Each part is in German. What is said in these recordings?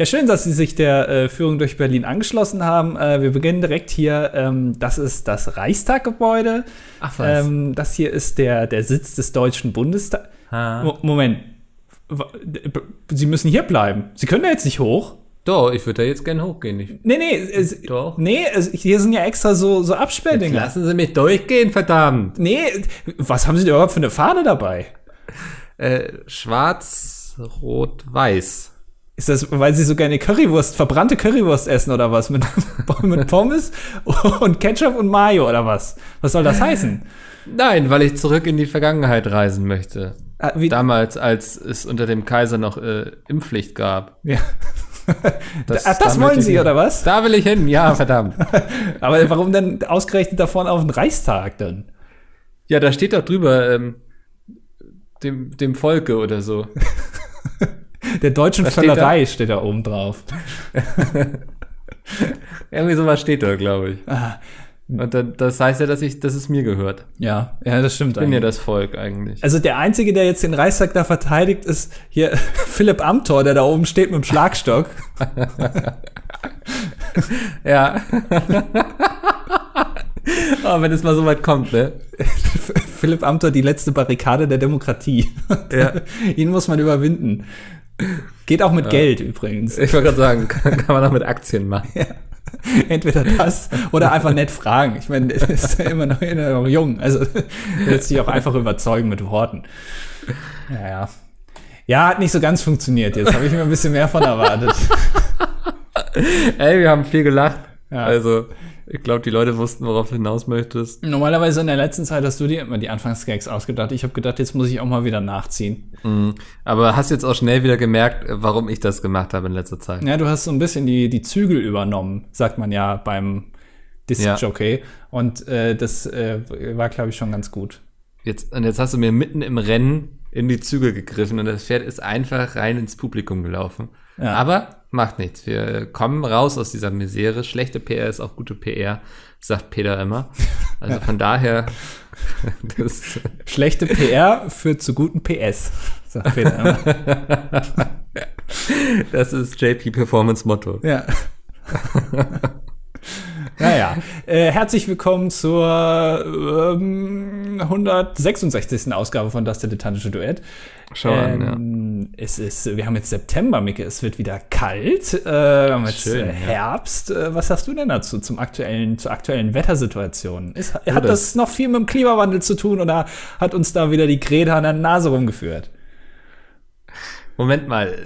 Ja, schön, dass Sie sich der äh, Führung durch Berlin angeschlossen haben. Äh, wir beginnen direkt hier. Ähm, das ist das Reichstaggebäude. Ach was. Ähm, das hier ist der, der Sitz des Deutschen Bundestags. Moment. Sie müssen hier bleiben. Sie können da jetzt nicht hoch. Doch, ich würde da jetzt gern hochgehen. Ich, Nee, nee. Es, Doch. Nee, es, hier sind ja extra so, so jetzt Absperrdinger. lassen Sie mich durchgehen, verdammt. Nee, was haben Sie denn überhaupt für eine Fahne dabei? Äh, schwarz, rot, weiß. Ist das, weil Sie so gerne Currywurst, verbrannte Currywurst essen oder was? Mit, mit Pommes und Ketchup und Mayo oder was? Was soll das heißen? Nein, weil ich zurück in die Vergangenheit reisen möchte. Ah, wie, Damals, als es unter dem Kaiser noch äh, Impfpflicht gab. ja. Das, Ach, das da wollen Sie, hin. oder was? Da will ich hin, ja, verdammt. Aber warum denn ausgerechnet davon auf den Reichstag dann? ja, da steht doch drüber, ähm, dem, dem Volke oder so. Der deutschen Was steht Völlerei steht da oben drauf. Irgendwie sowas steht da, glaube ich. Ah, Und dann, das heißt ja, dass ich, dass es mir gehört. ja, ja, das stimmt Ich bin ja eigentlich. das Volk eigentlich. Also der Einzige, der jetzt den Reichstag da verteidigt, ist hier Philipp Amthor, der da oben steht mit dem Schlagstock. Ja. Aber wenn es mal so weit kommt, ne? Philipp Amthor, die letzte Barrikade der Demokratie. Ja. Ihn muss man überwinden. Geht auch mit Geld übrigens. Ich wollte gerade sagen, kann, kann man auch mit Aktien machen. Entweder das oder einfach nett fragen. Ich meine, er ist ja immer noch, immer noch jung. Also lässt sich auch einfach überzeugen mit Worten. Ja, ja. Ja, hat nicht so ganz funktioniert. Jetzt habe ich mir ein bisschen mehr von erwartet. Ey, wir haben viel gelacht. Ja. Also, ich glaube, die Leute wussten, worauf du hinaus möchtest. Normalerweise in der letzten Zeit hast du dir immer die Anfangsgags ausgedacht. Ich habe gedacht, jetzt muss ich auch mal wieder nachziehen. Mhm. Aber hast jetzt auch schnell wieder gemerkt, warum ich das gemacht habe in letzter Zeit. Ja, du hast so ein bisschen die, die Zügel übernommen, sagt man ja beim Disc-Jockey. Und äh, das äh, war, glaube ich, schon ganz gut. Jetzt, und jetzt hast du mir mitten im Rennen in die Zügel gegriffen und das Pferd ist einfach rein ins Publikum gelaufen. Ja. Aber macht nichts. Wir kommen raus aus dieser Misere. Schlechte PR ist auch gute PR, sagt Peter immer. Also von daher, das, Schlechte PR führt zu guten PS, sagt Peter immer. das ist JP Performance Motto. Ja. naja, äh, herzlich willkommen zur ähm, 166. Ausgabe von Das Dilettantische Duett. Schau an, ja. Ähm, Es ist, wir haben jetzt September, Micke, es wird wieder kalt. Äh, wir haben jetzt Schön, äh, ja. Herbst. Äh, was hast du denn dazu zum aktuellen, zur aktuellen Wettersituation? Ist, hat das, das- noch viel mit dem Klimawandel zu tun oder hat uns da wieder die Greta an der Nase rumgeführt? Moment mal.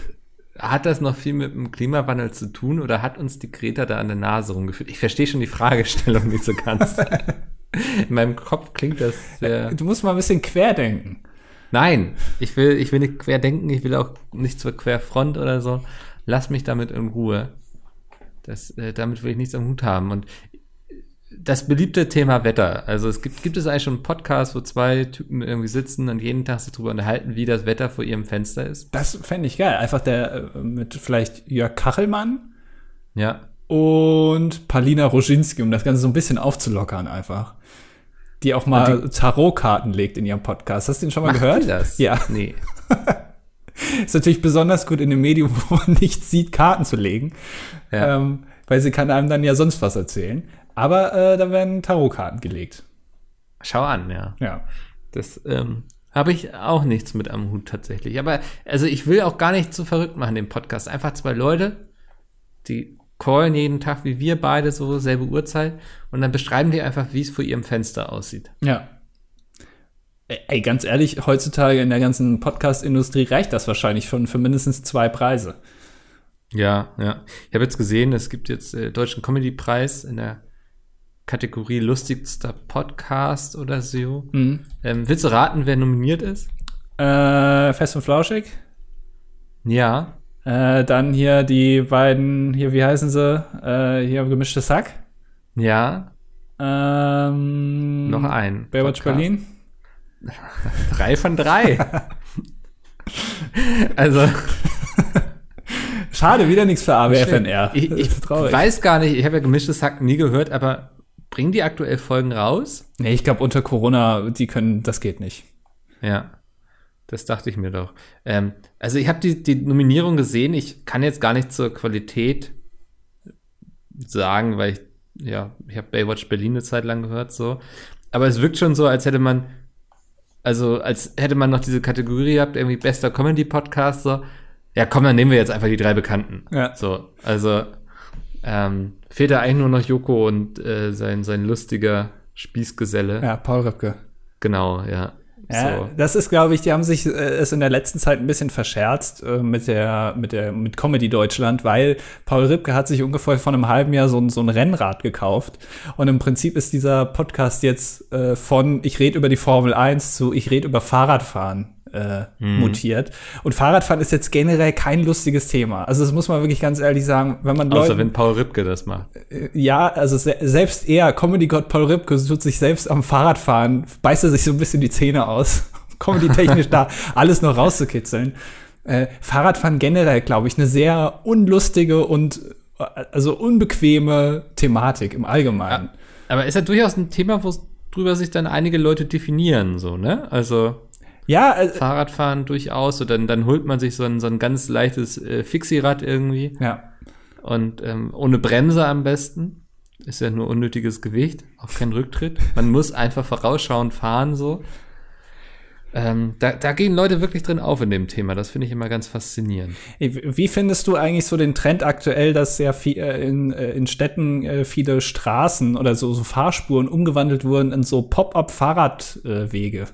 Hat das noch viel mit dem Klimawandel zu tun oder hat uns die Greta da an der Nase rumgeführt? Ich verstehe schon die Fragestellung nicht so ganz. In meinem Kopf klingt das sehr. Du musst mal ein bisschen querdenken. Nein, ich will, ich will nicht quer denken, ich will auch nicht zur Querfront oder so. Lass mich damit in Ruhe. Das, äh, damit will ich nichts am Hut haben. Und das beliebte Thema Wetter. Also es gibt, gibt es eigentlich schon einen Podcast, wo zwei Typen irgendwie sitzen und jeden Tag sich darüber unterhalten, wie das Wetter vor ihrem Fenster ist? Das fände ich geil. Einfach der äh, mit vielleicht Jörg Kachelmann Ja. und Palina Roginski, um das Ganze so ein bisschen aufzulockern einfach. Die auch mal Tarotkarten legt in ihrem Podcast. Hast du den schon mal gehört? die das? Ja. Nee. Ist natürlich besonders gut in einem Medium, wo man nichts sieht, Karten zu legen. Ja. Ähm, weil sie kann einem dann ja sonst was erzählen. Aber äh, da werden Tarotkarten gelegt. Schau an, ja. Ja. Das ähm, habe ich auch nichts mit am Hut tatsächlich. Aber also ich will auch gar nicht zu verrückt machen, den Podcast. Einfach zwei Leute, die callen jeden Tag wie wir beide so selbe Uhrzeit und dann beschreiben die einfach, wie es vor ihrem Fenster aussieht. Ja. Ey, ganz ehrlich, heutzutage in der ganzen Podcast-Industrie reicht das wahrscheinlich schon für mindestens zwei Preise. Ja, ja. Ich habe jetzt gesehen, es gibt jetzt äh, Deutschen Comedy-Preis in der Kategorie lustigster Podcast oder so. Mhm. Ähm, willst du raten, wer nominiert ist? Äh, Fest und Flauschig. Ja. Äh, dann hier die beiden, hier, wie heißen sie? Äh, hier gemischtes Hack. Ja. Ähm, Noch ein. Baywatch Podcast. Berlin. Drei von drei. also, Schade, wieder nichts für AWFNR. ich, ich weiß gar nicht, ich habe ja gemischtes Hack nie gehört, aber bringen die aktuell Folgen raus? Nee, ich glaube, unter Corona, die können, das geht nicht. Ja. Das dachte ich mir doch. Ähm, also ich habe die, die Nominierung gesehen. Ich kann jetzt gar nicht zur Qualität sagen, weil ich, ja, ich habe Baywatch Berlin eine Zeit lang gehört, so. Aber es wirkt schon so, als hätte man, also als hätte man noch diese Kategorie gehabt, irgendwie bester Comedy-Podcast, so. Ja, komm, dann nehmen wir jetzt einfach die drei Bekannten. Ja. So, also ähm, fehlt da eigentlich nur noch Joko und äh, sein, sein lustiger Spießgeselle. Ja, Paul Rübke. Genau, ja. Ja, so. das ist, glaube ich, die haben sich äh, es in der letzten Zeit ein bisschen verscherzt äh, mit der, mit der, mit Comedy Deutschland, weil Paul Ripke hat sich ungefähr vor einem halben Jahr so ein, so ein Rennrad gekauft. Und im Prinzip ist dieser Podcast jetzt äh, von ich rede über die Formel 1 zu ich rede über Fahrradfahren äh, Mhm. mutiert. Und Fahrradfahren ist jetzt generell kein lustiges Thema. Also das muss man wirklich ganz ehrlich sagen, wenn man Außer Leuten, wenn Paul Ripke das macht. ja, also se selbst er, Comedy-Gott Paul Ripke, tut sich selbst am Fahrradfahren, beißt er sich so ein bisschen die Zähne aus, Comedy-technisch da alles noch rauszukitzeln. Äh, Fahrradfahren generell, glaube ich, eine sehr unlustige und äh, also unbequeme Thematik im Allgemeinen. Aber ist ja durchaus ein Thema, wo drüber sich dann einige Leute definieren, so, ne? Also Ja, äh, Fahrradfahren durchaus, so dann, dann holt man sich so ein, so ein ganz leichtes äh, Fixierad irgendwie ja. und ähm, ohne Bremse am besten. Ist ja nur unnötiges Gewicht, auch kein Rücktritt. Man muss einfach vorausschauend fahren, so. Ähm, da, da gehen Leute wirklich drin auf in dem Thema. Das finde ich immer ganz faszinierend. Wie findest du eigentlich so den Trend aktuell, dass sehr viel äh, in, äh, in Städten äh, viele Straßen oder so, so Fahrspuren umgewandelt wurden in so Pop-up-Fahrradwege?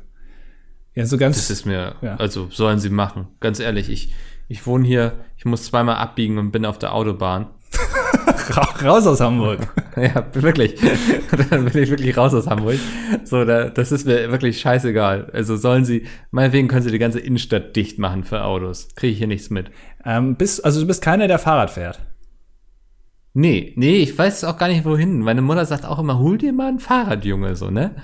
Ja, so ganz. Das ist mir, Ja. also sollen sie machen. Ganz ehrlich, ich, ich wohne hier, ich muss zweimal abbiegen und bin auf der Autobahn. Ra- raus aus Hamburg. Ja, wirklich. Dann bin ich wirklich raus aus Hamburg. So, da, das ist mir wirklich scheißegal. Also sollen sie, meinetwegen können sie die ganze Innenstadt dicht machen für Autos. Kriege ich hier nichts mit. ähm, bist, also du bist keiner, der Fahrrad fährt. Nee, nee, ich weiß auch gar nicht wohin. Meine Mutter sagt auch immer, hol dir mal ein Fahrrad, Junge, so, ne?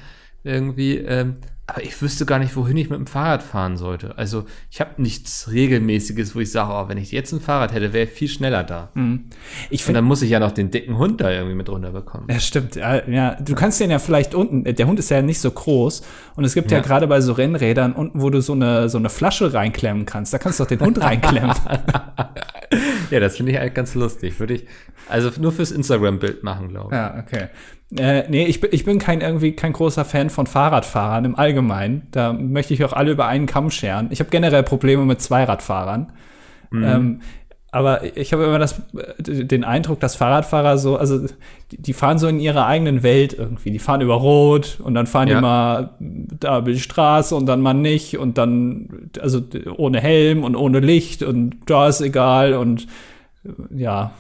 Irgendwie, ähm, aber ich wüsste gar nicht, wohin ich mit dem Fahrrad fahren sollte. Also, ich habe nichts Regelmäßiges, wo ich sage, oh, wenn ich jetzt ein Fahrrad hätte, wäre ich viel schneller da. Ich Und finde. dann muss ich ja noch den dicken Hund da irgendwie mit runterbekommen. Ja, stimmt. Ja, du kannst den ja vielleicht unten, äh, der Hund ist ja nicht so groß und es gibt ja, Ja. gerade bei so Rennrädern unten, wo du so eine, so eine Flasche reinklemmen kannst. Da kannst du doch den Hund reinklemmen. Ja, das finde ich eigentlich ganz lustig. Würde ich, also nur fürs Instagram-Bild machen, glaube ich. Ja, okay. Äh, nee, ich, bin- ich bin kein irgendwie kein großer Fan von Fahrradfahrern im Allgemeinen. Da möchte ich auch alle über einen Kamm scheren. Ich habe generell Probleme mit Zweiradfahrern. Ähm, aber ich habe immer das, den Eindruck, dass Fahrradfahrer so, also die, die fahren so in ihrer eigenen Welt irgendwie. Die fahren über Rot und dann fahren Ja. die mal da über die Straße und dann mal nicht und dann, also ohne Helm und ohne Licht und da ist egal und ja,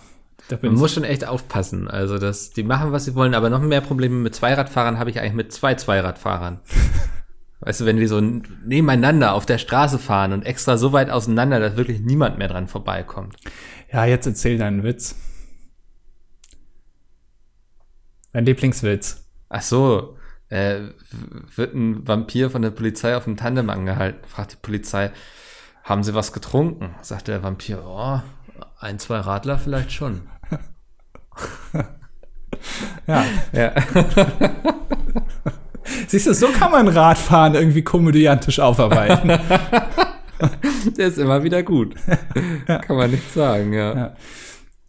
Man muss schon echt aufpassen. Also, dass die machen, was sie wollen, aber noch mehr Probleme mit Zweiradfahrern habe ich eigentlich mit zwei Zweiradfahrern. weißt du, wenn die so nebeneinander auf der Straße fahren und extra so weit auseinander, dass wirklich niemand mehr dran vorbeikommt. Ja, jetzt erzähl deinen Witz. Dein Lieblingswitz. Ach so, äh, wird ein Vampir von der Polizei auf dem Tandem angehalten. Fragt die Polizei, haben Sie was getrunken? Sagt der Vampir, oh, ein, zwei Radler vielleicht schon. Ja. Ja. Siehst du, so kann man Radfahren irgendwie komödiantisch aufarbeiten. Der ist immer wieder gut. Kann man nicht sagen, ja. Ja.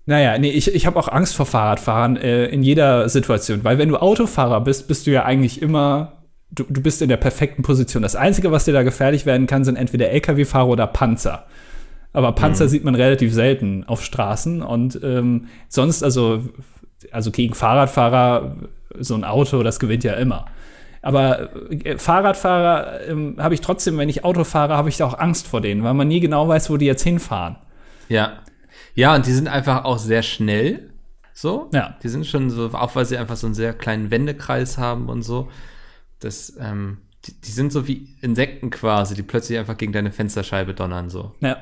naja, nee, ich, ich habe auch Angst vor Fahrradfahren äh, in jeder Situation, weil wenn du Autofahrer bist, bist du ja eigentlich immer, du, du bist in der perfekten Position. Das Einzige, was dir da gefährlich werden kann, sind entweder Lkw-Fahrer oder Panzer. Aber Panzer sieht man relativ selten auf Straßen und ähm, sonst, also, also gegen Fahrradfahrer, so ein Auto, das gewinnt ja immer. Aber äh, Fahrradfahrer ähm, habe ich trotzdem, wenn ich Auto fahre, habe ich da auch Angst vor denen, weil man nie genau weiß, wo die jetzt hinfahren. Ja. Ja, und die sind einfach auch sehr schnell. So. Ja. Die sind schon so, auch weil sie einfach so einen sehr kleinen Wendekreis haben und so. Das, ähm, die, die sind so wie Insekten quasi, die plötzlich einfach gegen deine Fensterscheibe donnern, so. Ja.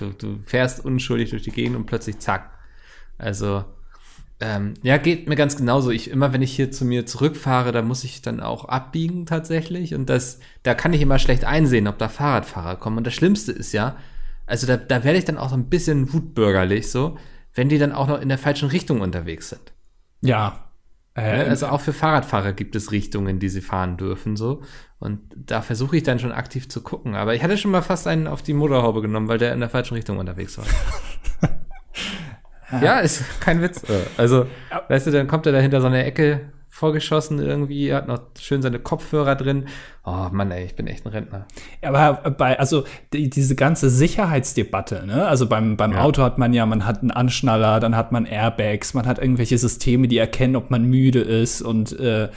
Du, du fährst unschuldig durch die Gegend und plötzlich zack. Also, ähm, ja, geht mir ganz genauso. Ich, immer wenn ich hier zu mir zurückfahre, da muss ich dann auch abbiegen tatsächlich. Und das, da kann ich immer schlecht einsehen, ob da Fahrradfahrer kommen. Und das Schlimmste ist ja, also da, da werde ich dann auch so ein bisschen wutbürgerlich so, wenn die dann auch noch in der falschen Richtung unterwegs sind. Ja. Äh, also auch für Fahrradfahrer gibt es Richtungen, die sie fahren dürfen, so. Und da versuche ich dann schon aktiv zu gucken. Aber ich hatte schon mal fast einen auf die Motorhaube genommen, weil der in der falschen Richtung unterwegs war. ja, ist kein Witz. Also, weißt du, dann kommt er da hinter so eine Ecke vorgeschossen irgendwie, hat noch schön seine Kopfhörer drin. Oh Mann, ey, ich bin echt ein Rentner. Aber bei, also die, diese ganze Sicherheitsdebatte, ne? Also beim, beim ja. Auto hat man ja, man hat einen Anschnaller, dann hat man Airbags, man hat irgendwelche Systeme, die erkennen, ob man müde ist und äh,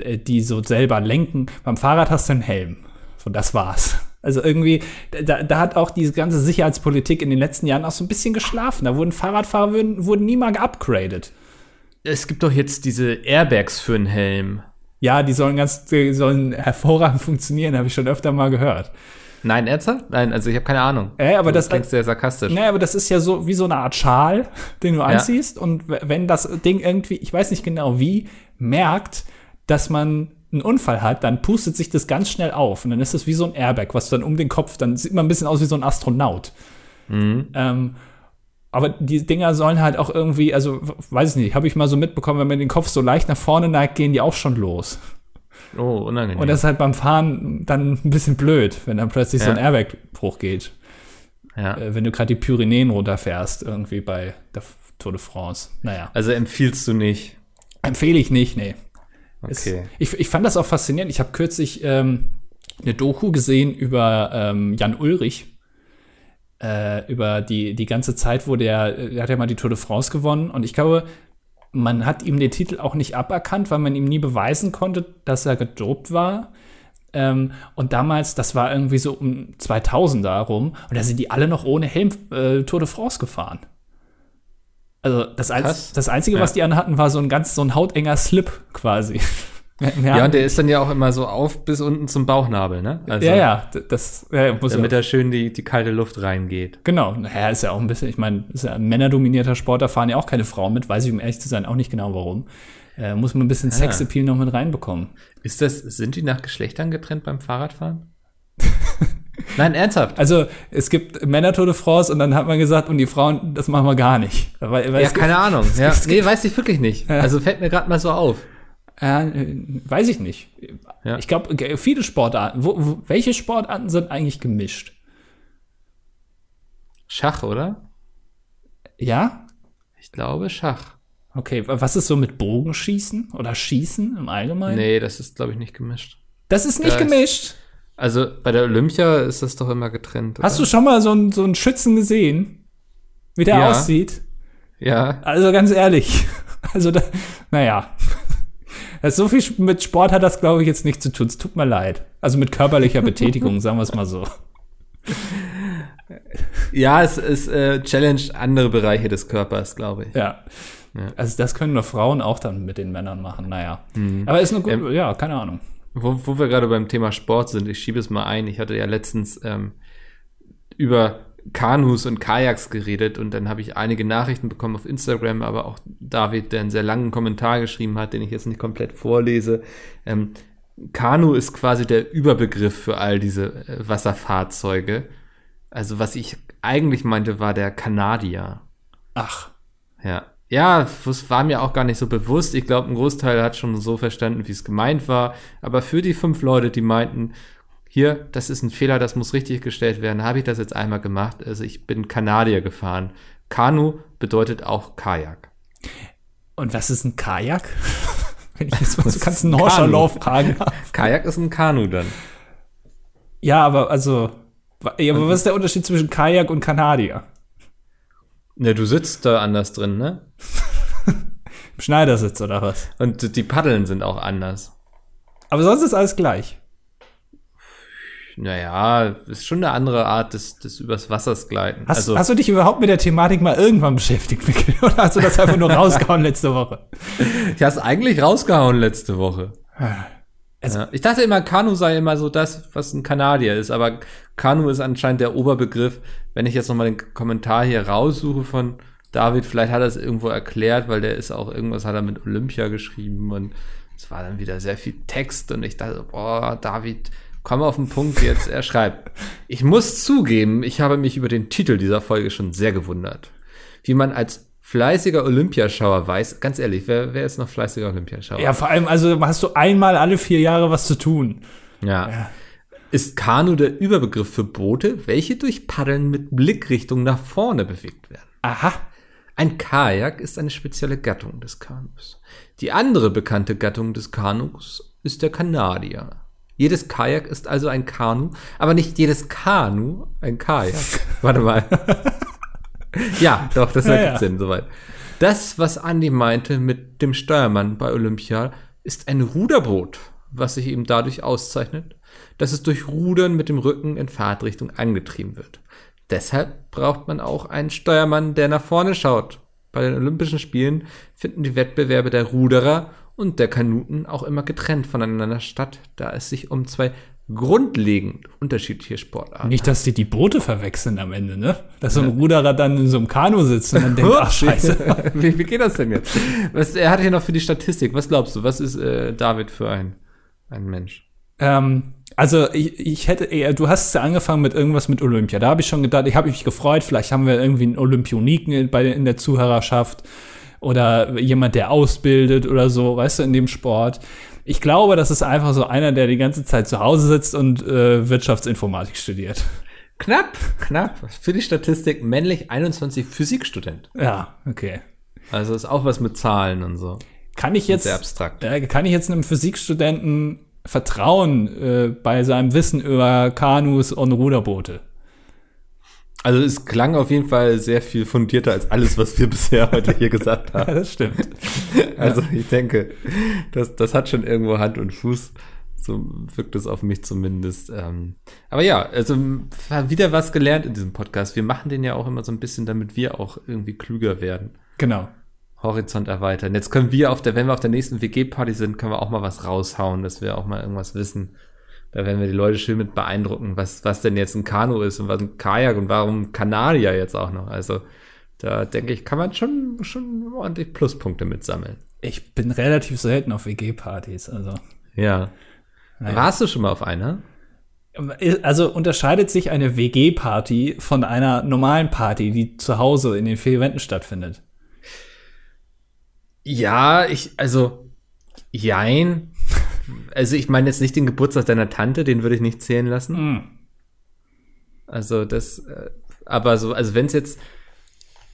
die so selber lenken. Beim Fahrrad hast du einen Helm. So, das war's. Also irgendwie, da, da hat auch diese ganze Sicherheitspolitik in den letzten Jahren auch so ein bisschen geschlafen. Da wurden Fahrradfahrer wurden, wurden nie mal geupgradet. Es gibt doch jetzt diese Airbags für einen Helm. Ja, die sollen ganz, die sollen hervorragend funktionieren, habe ich schon öfter mal gehört. Nein, ernsthaft? Nein, also ich habe keine Ahnung. Äh, aber du das klingt sehr sarkastisch. Nee, aber das ist ja so wie so eine Art Schal, den du ja. anziehst. Und wenn das Ding irgendwie, ich weiß nicht genau wie, merkt, dass man einen Unfall hat, dann pustet sich das ganz schnell auf. Und dann ist das wie so ein Airbag, was dann um den Kopf, dann sieht man ein bisschen aus wie so ein Astronaut. Mhm. Ähm, aber die Dinger sollen halt auch irgendwie, also weiß ich nicht, habe ich mal so mitbekommen, wenn man den Kopf so leicht nach vorne neigt, gehen die auch schon los. Oh, unangenehm. Und das ist halt beim Fahren dann ein bisschen blöd, wenn dann plötzlich ja. so ein Airbag hochgeht. Ja. Äh, wenn du gerade die Pyrenäen runterfährst, irgendwie bei der Tour de France. Naja. Also empfiehlst du nicht? Empfehle ich nicht, nee. Okay. Es, ich, ich fand das auch faszinierend. Ich habe kürzlich ähm, eine Doku gesehen über ähm, Jan Ulrich, äh, über die, die ganze Zeit, wo der, der hat ja mal die Tour de France gewonnen und ich glaube, man hat ihm den Titel auch nicht aberkannt, weil man ihm nie beweisen konnte, dass er gedopt war. Ähm, und damals, das war irgendwie so um 2000 rum, und da sind die alle noch ohne Helm äh, Tour de France gefahren. Also das, das Einzige, ja. was die anhatten, war so ein ganz so ein hautenger Slip quasi. Ja, und der ist dann ja auch immer so auf bis unten zum Bauchnabel, ne? Also, ja, ja, das ja, muss Damit da schön die, die kalte Luft reingeht. Genau, naja, ist ja auch ein bisschen, ich meine, ist ja ein männerdominierter Sport, da fahren ja auch keine Frauen mit, weiß ich, um ehrlich zu sein, auch nicht genau warum. Äh, muss man ein bisschen ja. Sexappeal noch mit reinbekommen. Ist das, sind die nach Geschlechtern getrennt beim Fahrradfahren? Nein, ernsthaft. Also es gibt Männer-Tour de France und dann hat man gesagt, und die Frauen, das machen wir gar nicht. Weil, weil ja, keine Ahnung. Ja. Nee, weiß ich wirklich nicht. Ja. Also fällt mir gerade mal so auf. Äh, weiß ich nicht. Ja. Ich glaube, viele Sportarten. Wo, wo, welche Sportarten sind eigentlich gemischt? Schach, oder? Ja? Ich glaube Schach. Okay, was ist so mit Bogenschießen oder Schießen im Allgemeinen? Nee, das ist, glaube ich, nicht gemischt. Das ist nicht da gemischt? Ist, also bei der Olympia ist das doch immer getrennt. Oder? Hast du schon mal so einen, so einen Schützen gesehen? Wie der ja. aussieht? Ja. Also ganz ehrlich. Also, da, naja. Das so viel mit Sport hat das, glaube ich, jetzt nicht zu tun. Es tut mir leid. Also mit körperlicher Betätigung, sagen wir es mal so. Ja, es, es äh, challenge andere Bereiche des Körpers, glaube ich. Ja. ja. Also das können nur Frauen auch dann mit den Männern machen, naja. Mhm. Aber ist eine gute, ähm, ja, keine Ahnung. Wo, wo wir gerade beim Thema Sport sind, ich schiebe es mal ein. Ich hatte ja letztens ähm, über Kanus und Kajaks geredet und dann habe ich einige Nachrichten bekommen auf Instagram, aber auch David, der einen sehr langen Kommentar geschrieben hat, den ich jetzt nicht komplett vorlese. Ähm, Kanu ist quasi der Überbegriff für all diese äh, Wasserfahrzeuge. Also was ich eigentlich meinte, war der Kanadier. Ach. Ja. Ja, das war mir auch gar nicht so bewusst. Ich glaube, ein Großteil hat schon so verstanden, wie es gemeint war. Aber für die fünf Leute, die meinten, hier, das ist ein Fehler, das muss richtig gestellt werden, habe ich das jetzt einmal gemacht. Also ich bin Kanadier gefahren. Kanu bedeutet auch Kajak. Und was ist ein Kajak? Wenn ich jetzt mal so ganz Norschalauf fragen darf. Kajak ist ein Kanu dann. Ja, aber also, ja, aber was ist der Unterschied zwischen Kajak und Kanadier? Ne, du sitzt da anders drin, ne? Im Schneidersitz oder was? Und die Paddeln sind auch anders. Aber sonst ist alles gleich naja, ist schon eine andere Art des, des übers Wassers gleiten. Hast, also, hast du dich überhaupt mit der Thematik mal irgendwann beschäftigt, Mikkel? Oder hast du das einfach nur rausgehauen letzte Woche? Ich hast eigentlich rausgehauen letzte Woche. Also, ja. Ich dachte immer, Kanu sei immer so das, was ein Kanadier ist, aber Kanu ist anscheinend der Oberbegriff. Wenn ich jetzt nochmal den Kommentar hier raussuche von David, vielleicht hat er es irgendwo erklärt, weil der ist auch irgendwas hat er mit Olympia geschrieben und es war dann wieder sehr viel Text und ich dachte, boah, David, Komm auf den Punkt jetzt. Er schreibt, ich muss zugeben, ich habe mich über den Titel dieser Folge schon sehr gewundert. Wie man als fleißiger Olympiaschauer weiß, ganz ehrlich, wer, wer ist noch fleißiger Olympiaschauer? Ja, vor allem, also hast du einmal alle vier Jahre was zu tun. Ja. Ist Kanu der Überbegriff für Boote, welche durch Paddeln mit Blickrichtung nach vorne bewegt werden? Aha. Ein Kajak ist eine spezielle Gattung des Kanus. Die andere bekannte Gattung des Kanus ist der Kanadier. Jedes Kajak ist also ein Kanu, aber nicht jedes Kanu ein Kajak. Warte mal. ja, doch, das ergibt Ja. Sinn, soweit. Das, was Andi meinte mit dem Steuermann bei Olympia, ist ein Ruderboot, was sich eben dadurch auszeichnet, dass es durch Rudern mit dem Rücken in Fahrtrichtung angetrieben wird. Deshalb braucht man auch einen Steuermann, der nach vorne schaut. Bei den Olympischen Spielen finden die Wettbewerbe der Ruderer und der Kanuten auch immer getrennt voneinander statt, da es sich um zwei grundlegend unterschiedliche Sportarten Nicht, dass die die Boote verwechseln am Ende, ne? Dass so ein Ruderer dann in so einem Kanu sitzt und dann denkt, ach scheiße. wie, wie geht das denn jetzt? Was, er hat hier noch für die Statistik. Was glaubst du? Was ist äh, David für ein, ein Mensch? Ähm, also ich, ich hätte eher, du hast ja angefangen mit irgendwas mit Olympia. Da habe ich schon gedacht, ich habe mich gefreut, vielleicht haben wir irgendwie einen Olympioniken in, bei, in der Zuhörerschaft oder jemand, der ausbildet oder so, weißt du, in dem Sport. Ich glaube, das ist einfach so einer, der die ganze Zeit zu Hause sitzt und äh, Wirtschaftsinformatik studiert. Knapp, knapp. Für die Statistik männlich 21 Physikstudent. Ja, okay. Also ist auch was mit Zahlen und so. Kann ich jetzt, Sehr abstrakt. äh, kann ich jetzt einem Physikstudenten vertrauen äh, bei seinem Wissen über Kanus und Ruderboote? Also es klang auf jeden Fall sehr viel fundierter als alles, was wir bisher heute hier gesagt Ja, haben. das stimmt. Also ich denke, das, das hat schon irgendwo Hand und Fuß. So wirkt es auf mich zumindest. Ähm, aber ja, also wieder was gelernt in diesem Podcast. Wir machen den ja auch immer so ein bisschen, damit wir auch irgendwie klüger werden. Genau. Horizont erweitern. Jetzt können wir auf der, wenn wir auf der nächsten WG-Party sind, können wir auch mal was raushauen, dass wir auch mal irgendwas wissen. Da werden wir die Leute schön mit beeindrucken, was, was denn jetzt ein Kanu ist und was ein Kajak und warum Kanadier jetzt auch noch. Also da denke ich, kann man schon, schon ordentlich Pluspunkte mitsammeln. Ich bin relativ selten auf WG-Partys, also. Ja. Naja. Warst du schon mal auf einer? Also unterscheidet sich eine WG-Party von einer normalen Party, die zu Hause in den vier Wänden stattfindet? Ja, ich, also, jein. Also ich meine jetzt nicht den Geburtstag deiner Tante, den würde ich nicht zählen lassen. Hm. Also das, äh, aber so, also wenn es jetzt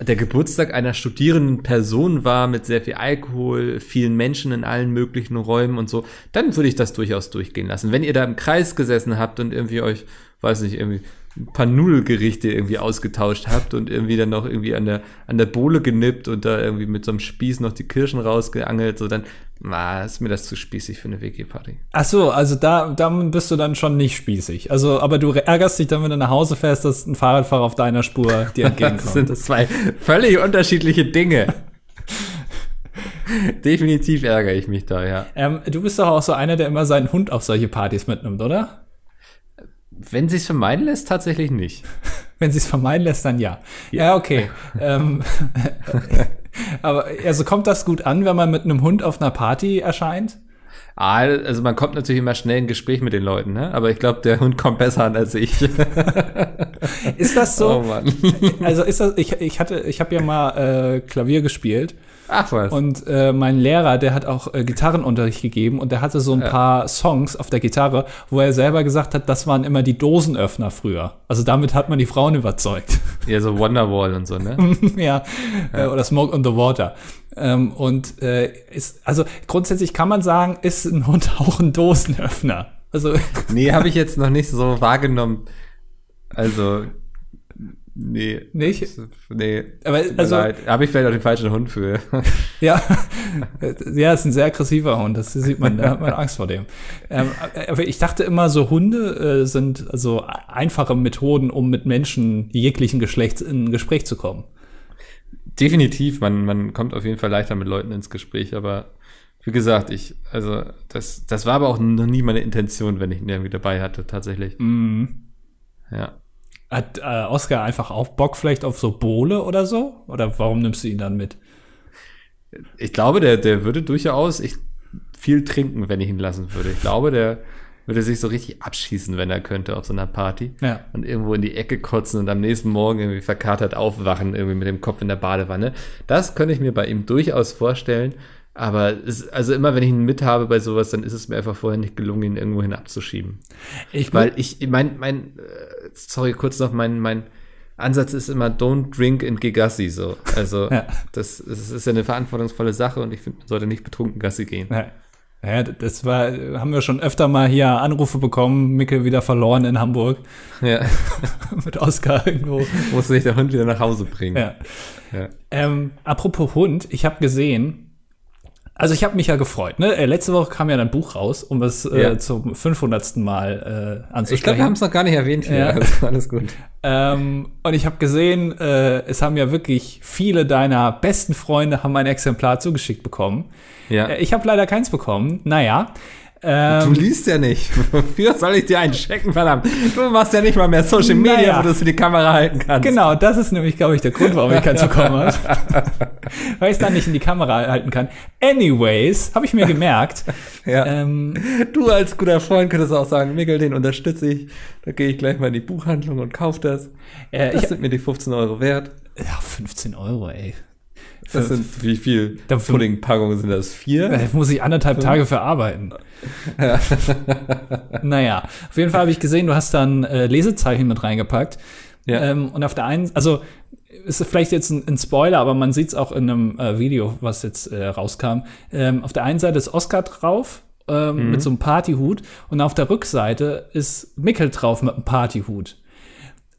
der Geburtstag einer studierenden Person war mit sehr viel Alkohol, vielen Menschen in allen möglichen Räumen und so, dann würde ich das durchaus durchgehen lassen. Wenn ihr da im Kreis gesessen habt und irgendwie euch, weiß nicht, irgendwie ein paar Nudelgerichte irgendwie ausgetauscht habt und irgendwie dann noch irgendwie an der, an der Bohle genippt und da irgendwie mit so einem Spieß noch die Kirschen rausgeangelt, so dann, na, ist mir das zu spießig für eine WG-Party. Ach so, also da, da bist du dann schon nicht spießig. Also, aber du ärgerst dich dann, wenn du nach Hause fährst, dass ein Fahrradfahrer auf deiner Spur dir Das entgegenkommt. sind zwei völlig unterschiedliche Dinge. Definitiv ärgere ich mich da, ja. ähm, du bist doch auch so einer, der immer seinen Hund auf solche Partys mitnimmt, oder? Wenn sich's vermeiden lässt, tatsächlich nicht. Wenn sie es vermeiden lässt, dann ja. Ja, okay. ähm, aber also kommt das gut an, wenn man mit einem Hund auf einer Party erscheint? Ah, also man kommt natürlich immer schnell in Gespräch mit den Leuten, ne? Aber ich glaube, der Hund kommt besser an als ich. Ist das so? Oh Mann. Also ist das, ich, ich hatte, ich habe ja mal äh, Klavier gespielt Ach was. und äh, mein Lehrer, der hat auch äh, Gitarrenunterricht gegeben und der hatte so ein paar Songs auf der Gitarre, wo er selber gesagt hat, das waren immer die Dosenöffner früher. Also damit hat man die Frauen überzeugt. ja, so Wonderwall und so, ne? ja, Äh, oder Smoke on the Water. Ähm, und äh, ist, also grundsätzlich kann man sagen, ist ein Hund auch ein Dosenöffner. Also nee, habe ich jetzt noch nicht so wahrgenommen. Also, nee. nicht? Nee. Aber also. Habe ich vielleicht auch den falschen Hund für. Ja, ja, ist ein sehr aggressiver Hund, das sieht man, da hat man Angst vor dem. Ähm, aber ich dachte immer, so Hunde äh, sind also einfache Methoden, um mit Menschen jeglichen Geschlechts in Gespräch zu kommen. Definitiv, man, man kommt auf jeden Fall leichter mit Leuten ins Gespräch, aber wie gesagt, ich, also das, das war aber auch noch nie meine Intention, wenn ich ihn irgendwie dabei hatte, tatsächlich. Mhm. Ja. Hat äh, Oscar einfach auch Bock vielleicht auf so Bohle oder so? Oder warum nimmst du ihn dann mit? Ich glaube, der, der würde durchaus ich, viel trinken, wenn ich ihn lassen würde. Ich glaube, der, würde sich so richtig abschießen, wenn er könnte auf so einer Party. Ja. Und irgendwo in die Ecke kotzen und am nächsten Morgen irgendwie verkatert aufwachen, irgendwie mit dem Kopf in der Badewanne. Das könnte ich mir bei ihm durchaus vorstellen. Aber es, also immer, wenn ich ihn mit habe bei sowas, dann ist es mir einfach vorher nicht gelungen, ihn irgendwo hin abzuschieben. Ich Weil ich, mein, mein, äh, sorry, kurz noch, mein, mein Ansatz ist immer, don't drink and geh Gassi, so. Also, Ja. das, das ist ja eine verantwortungsvolle Sache und ich finde, man sollte nicht betrunken Gassi gehen. Ja. Ja, das war, haben wir schon öfter mal hier Anrufe bekommen, Mickel wieder verloren in Hamburg Ja, mit Oskar irgendwo. muss sich der Hund wieder nach Hause bringen. Ja. Ja. Ähm, apropos Hund, ich habe gesehen, also ich habe mich ja gefreut. Ne? Äh, letzte Woche kam ja ein Buch raus, um es äh, Ja. zum 500. Mal äh, Ich glaube, anzusprechen. wir haben es noch gar nicht erwähnt hier. Ja. Also, alles gut. Ähm, und ich habe gesehen, äh, es haben ja wirklich viele deiner besten Freunde haben ein Exemplar zugeschickt bekommen. Ja. Äh, ich habe leider keins bekommen. Naja. Ähm, Du liest ja nicht. Wofür soll ich dir einen checken, verdammt? Du machst ja nicht mal mehr Social Media, Naja. wo du die Kamera halten kannst. Genau, das ist nämlich, glaube ich, der Grund, warum ich keins bekommen habe. Weil ich es dann nicht in die Kamera halten kann. Anyways, habe ich mir gemerkt. Ja. ähm, Du als guter Freund könntest auch sagen, Mickel, den unterstütze ich. Da gehe ich gleich mal in die Buchhandlung und kaufe das. äh, Das ich, sind mir die 15 Euro wert. ja, 15 Euro, ey. Das sind, wie viel Puddingpackungen sind das? Vier? Da muss ich anderthalb Tage verarbeiten. naja, auf jeden Fall habe ich gesehen, du hast dann äh, Lesezeichen mit reingepackt. Ja. Ähm, und auf der einen, also ist vielleicht jetzt ein, ein Spoiler, aber man sieht es auch in einem äh, Video, was jetzt äh, rauskam. Ähm, auf der einen Seite ist Oscar drauf ähm, mit so einem Partyhut und auf der Rückseite ist Mickel drauf mit einem Partyhut.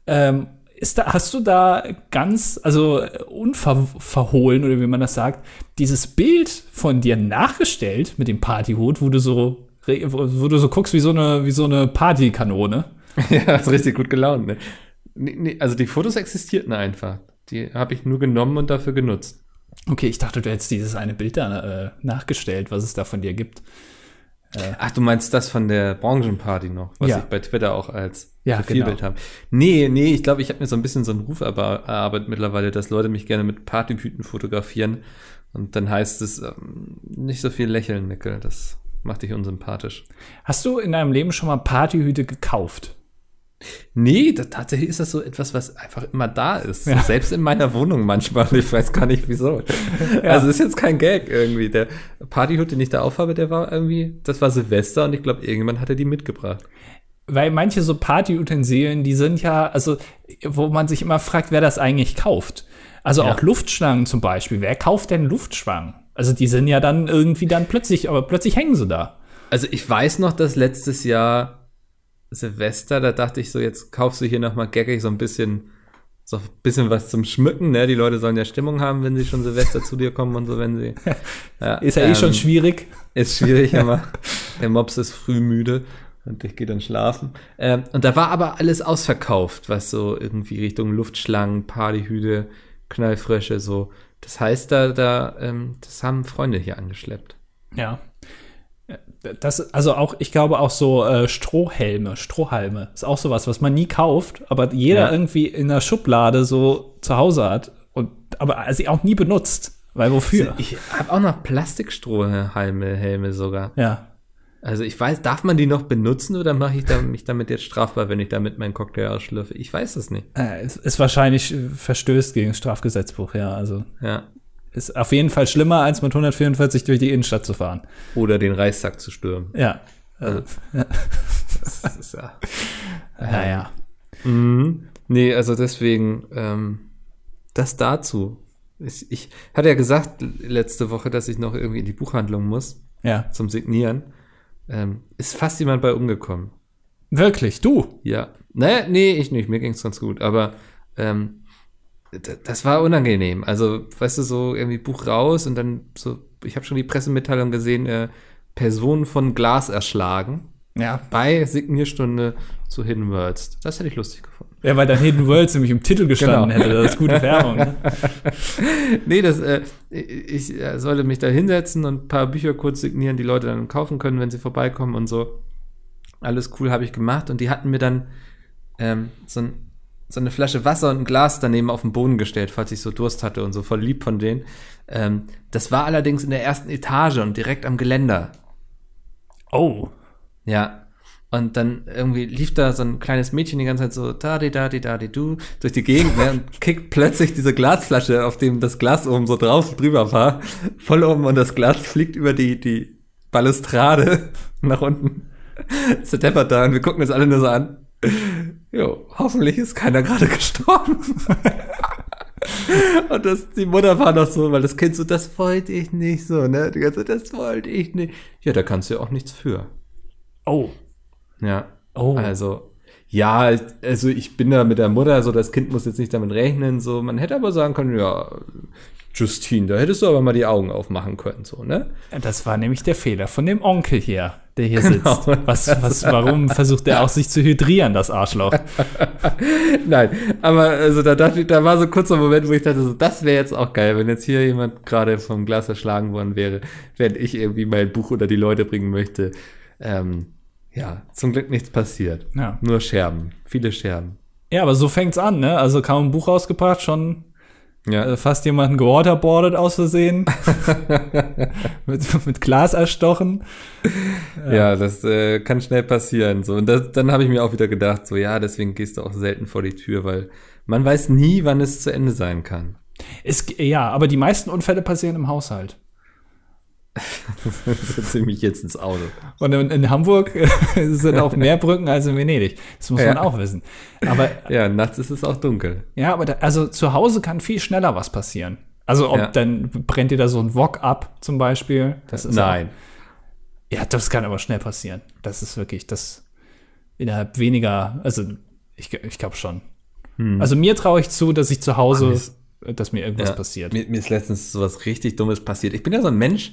Ähm, ist da, hast du da ganz, also äh, unverhohlen oder wie man das sagt, dieses Bild von dir nachgestellt mit dem Partyhut, wo du so, wo, du so guckst wie so eine, wie so eine Partykanone? Ja, ist richtig gut gelaunt. Ne? Nee, nee, also die Fotos existierten einfach. Die habe ich nur genommen und dafür genutzt. Okay, ich dachte, du hättest dieses eine Bild da äh, nachgestellt, was es da von dir gibt. Ach, du meinst das von der Branchenparty noch, was Ja. ich bei Twitter auch als Ja, Profilbild genau. habe. Nee, nee, ich glaube, ich habe mir so ein bisschen so einen Ruf erarbeitet mittlerweile, dass Leute mich gerne mit Partyhüten fotografieren. Und dann heißt es ähm, nicht so viel lächeln, Nickel. Das macht dich unsympathisch. Hast du in deinem Leben schon mal Partyhüte gekauft? Nee, da, tatsächlich ist das so etwas, was einfach immer da ist. Ja. Selbst in meiner Wohnung manchmal. Ich weiß gar nicht wieso. Also ist jetzt kein Gag irgendwie. Der Partyhut, den ich da aufhabe, der war irgendwie, das war Silvester und ich glaube, irgendjemand hatte die mitgebracht. Weil manche so Partyutensilien, die sind ja, also, wo man sich immer fragt, wer das eigentlich kauft. Also Ja. auch Luftschlangen zum Beispiel. Wer kauft denn Luftschlangen? Also die sind ja dann irgendwie dann plötzlich, aber plötzlich hängen sie da. Also ich weiß noch, dass letztes Jahr Silvester, da dachte ich so, jetzt kaufst du hier nochmal gaggig so ein bisschen, so ein bisschen was zum Schmücken, ne? Die Leute sollen ja Stimmung haben, wenn sie schon Silvester zu dir kommen und so, wenn sie. Ja, Ist ja eh ähm, schon schwierig. Ist schwierig, aber der Mops ist früh müde und ich gehe dann schlafen. Ähm, und da war aber alles ausverkauft, was so irgendwie Richtung Luftschlangen, Partyhüte, Knallfrösche, so. Das heißt, da, da, ähm, das haben Freunde hier angeschleppt. Ja. Das, also auch, ich glaube auch so äh, Strohhelme, Strohhalme, ist auch sowas, was man nie kauft, aber jeder Ja. irgendwie in der Schublade so zu Hause hat und aber sie auch nie benutzt. Weil wofür? Ich habe auch noch Plastikstrohhalme, Helme sogar. ja. Also ich weiß, darf man die noch benutzen oder mache ich da, mich damit jetzt strafbar, wenn ich damit meinen Cocktail ausschlürfe? Ich weiß es nicht. Äh, es ist wahrscheinlich äh, verstößt gegen das Strafgesetzbuch, ja. Also Ja. ist auf jeden Fall schlimmer, als mit 144 durch die Innenstadt zu fahren. Oder den Reichstag zu stürmen. Ja. Also, ja. Das ist ja. Naja. Mhm. Nee, also deswegen, ähm, das dazu. Ich, ich hatte ja gesagt letzte Woche, dass ich noch irgendwie in die Buchhandlung muss Ja. zum Signieren. Ähm, ist fast jemand bei umgekommen. Wirklich, du. Ja. Nee, nee, ich nicht. Mir ging's ganz gut. Aber ähm, das war unangenehm. Also, weißt du, so irgendwie Buch raus und dann so, ich habe schon die Pressemitteilung gesehen, äh, Personen von Glas erschlagen Ja. bei Signierstunde zu Hidden Worlds. Das hätte ich lustig gefunden. Ja, weil dann Hidden Worlds nämlich im Titel gestanden Genau. hätte. Das ist gute Werbung. Ne? Nee, das, äh, ich äh, sollte mich da hinsetzen und ein paar Bücher kurz signieren, die Leute dann kaufen können, wenn sie vorbeikommen und so. Alles cool habe ich gemacht und die hatten mir dann ähm, so, ein, so eine Flasche Wasser und ein Glas daneben auf den Boden gestellt, falls ich so Durst hatte und so voll lieb von denen. Ähm, das war allerdings in der ersten Etage und direkt am Geländer. Oh. Ja. Und dann irgendwie lief da so ein kleines Mädchen die ganze Zeit so da di da di da di du durch die Gegend ne, und kickt plötzlich diese Glasflasche, auf dem das Glas oben so drauf drüber war, voll oben und das Glas fliegt über die die Balustrade nach unten. Zerdeppert da und wir gucken uns alle nur so an. Jo, hoffentlich ist keiner gerade gestorben. und das, die Mutter war noch so, weil das Kind so, das wollte ich nicht so, ne? Die ganze Zeit, das wollte ich nicht. Ja, da kannst du ja auch nichts für. Oh. Ja. Oh. Also, ja, also ich bin da mit der Mutter, so das Kind muss jetzt nicht damit rechnen, so man hätte aber sagen können, ja, Justine, da hättest du aber mal die Augen aufmachen können, so, ne? Das war nämlich der Fehler von dem Onkel hier, der hier Genau. sitzt. Was, was, warum versucht er auch sich zu hydrieren, das Arschloch? Nein, aber also da dachte ich, da war so ein kurzer Moment, wo ich dachte, so, das wäre jetzt auch geil, wenn jetzt hier jemand gerade vom Glas erschlagen worden wäre, wenn ich irgendwie mein Buch unter die Leute bringen möchte. Ähm, ja, zum Glück nichts passiert. Ja. Nur Scherben, viele Scherben. Ja, aber so fängt's an, ne? Also kaum ein Buch rausgebracht, schon Ja, äh, fast jemanden gewaterboardet aus Versehen. mit, mit Glas erstochen. ja, das äh, kann schnell passieren. So und das, dann habe ich mir auch wieder gedacht, so ja, deswegen gehst du auch selten vor die Tür, weil man weiß nie, wann es zu Ende sein kann. Es, ja, aber die meisten Unfälle passieren im Haushalt. Setze ich mich jetzt ins Auto. Und in, in Hamburg sind auch mehr Brücken als in Venedig. Das muss man Ja. auch wissen. Aber Ja, nachts ist es auch dunkel. ja, aber da, also zu Hause kann viel schneller was passieren. Also ob Ja. dann brennt dir da so ein Wok ab zum Beispiel. Das ist Nein. Auch, ja, das kann aber schnell passieren. Das ist wirklich das innerhalb weniger. Also ich, ich glaube schon. Also mir traue ich zu, dass ich zu Hause, Hm. ist- dass mir irgendwas Ja, passiert. Mir, mir ist letztens sowas richtig Dummes passiert. Ich bin ja so ein Mensch,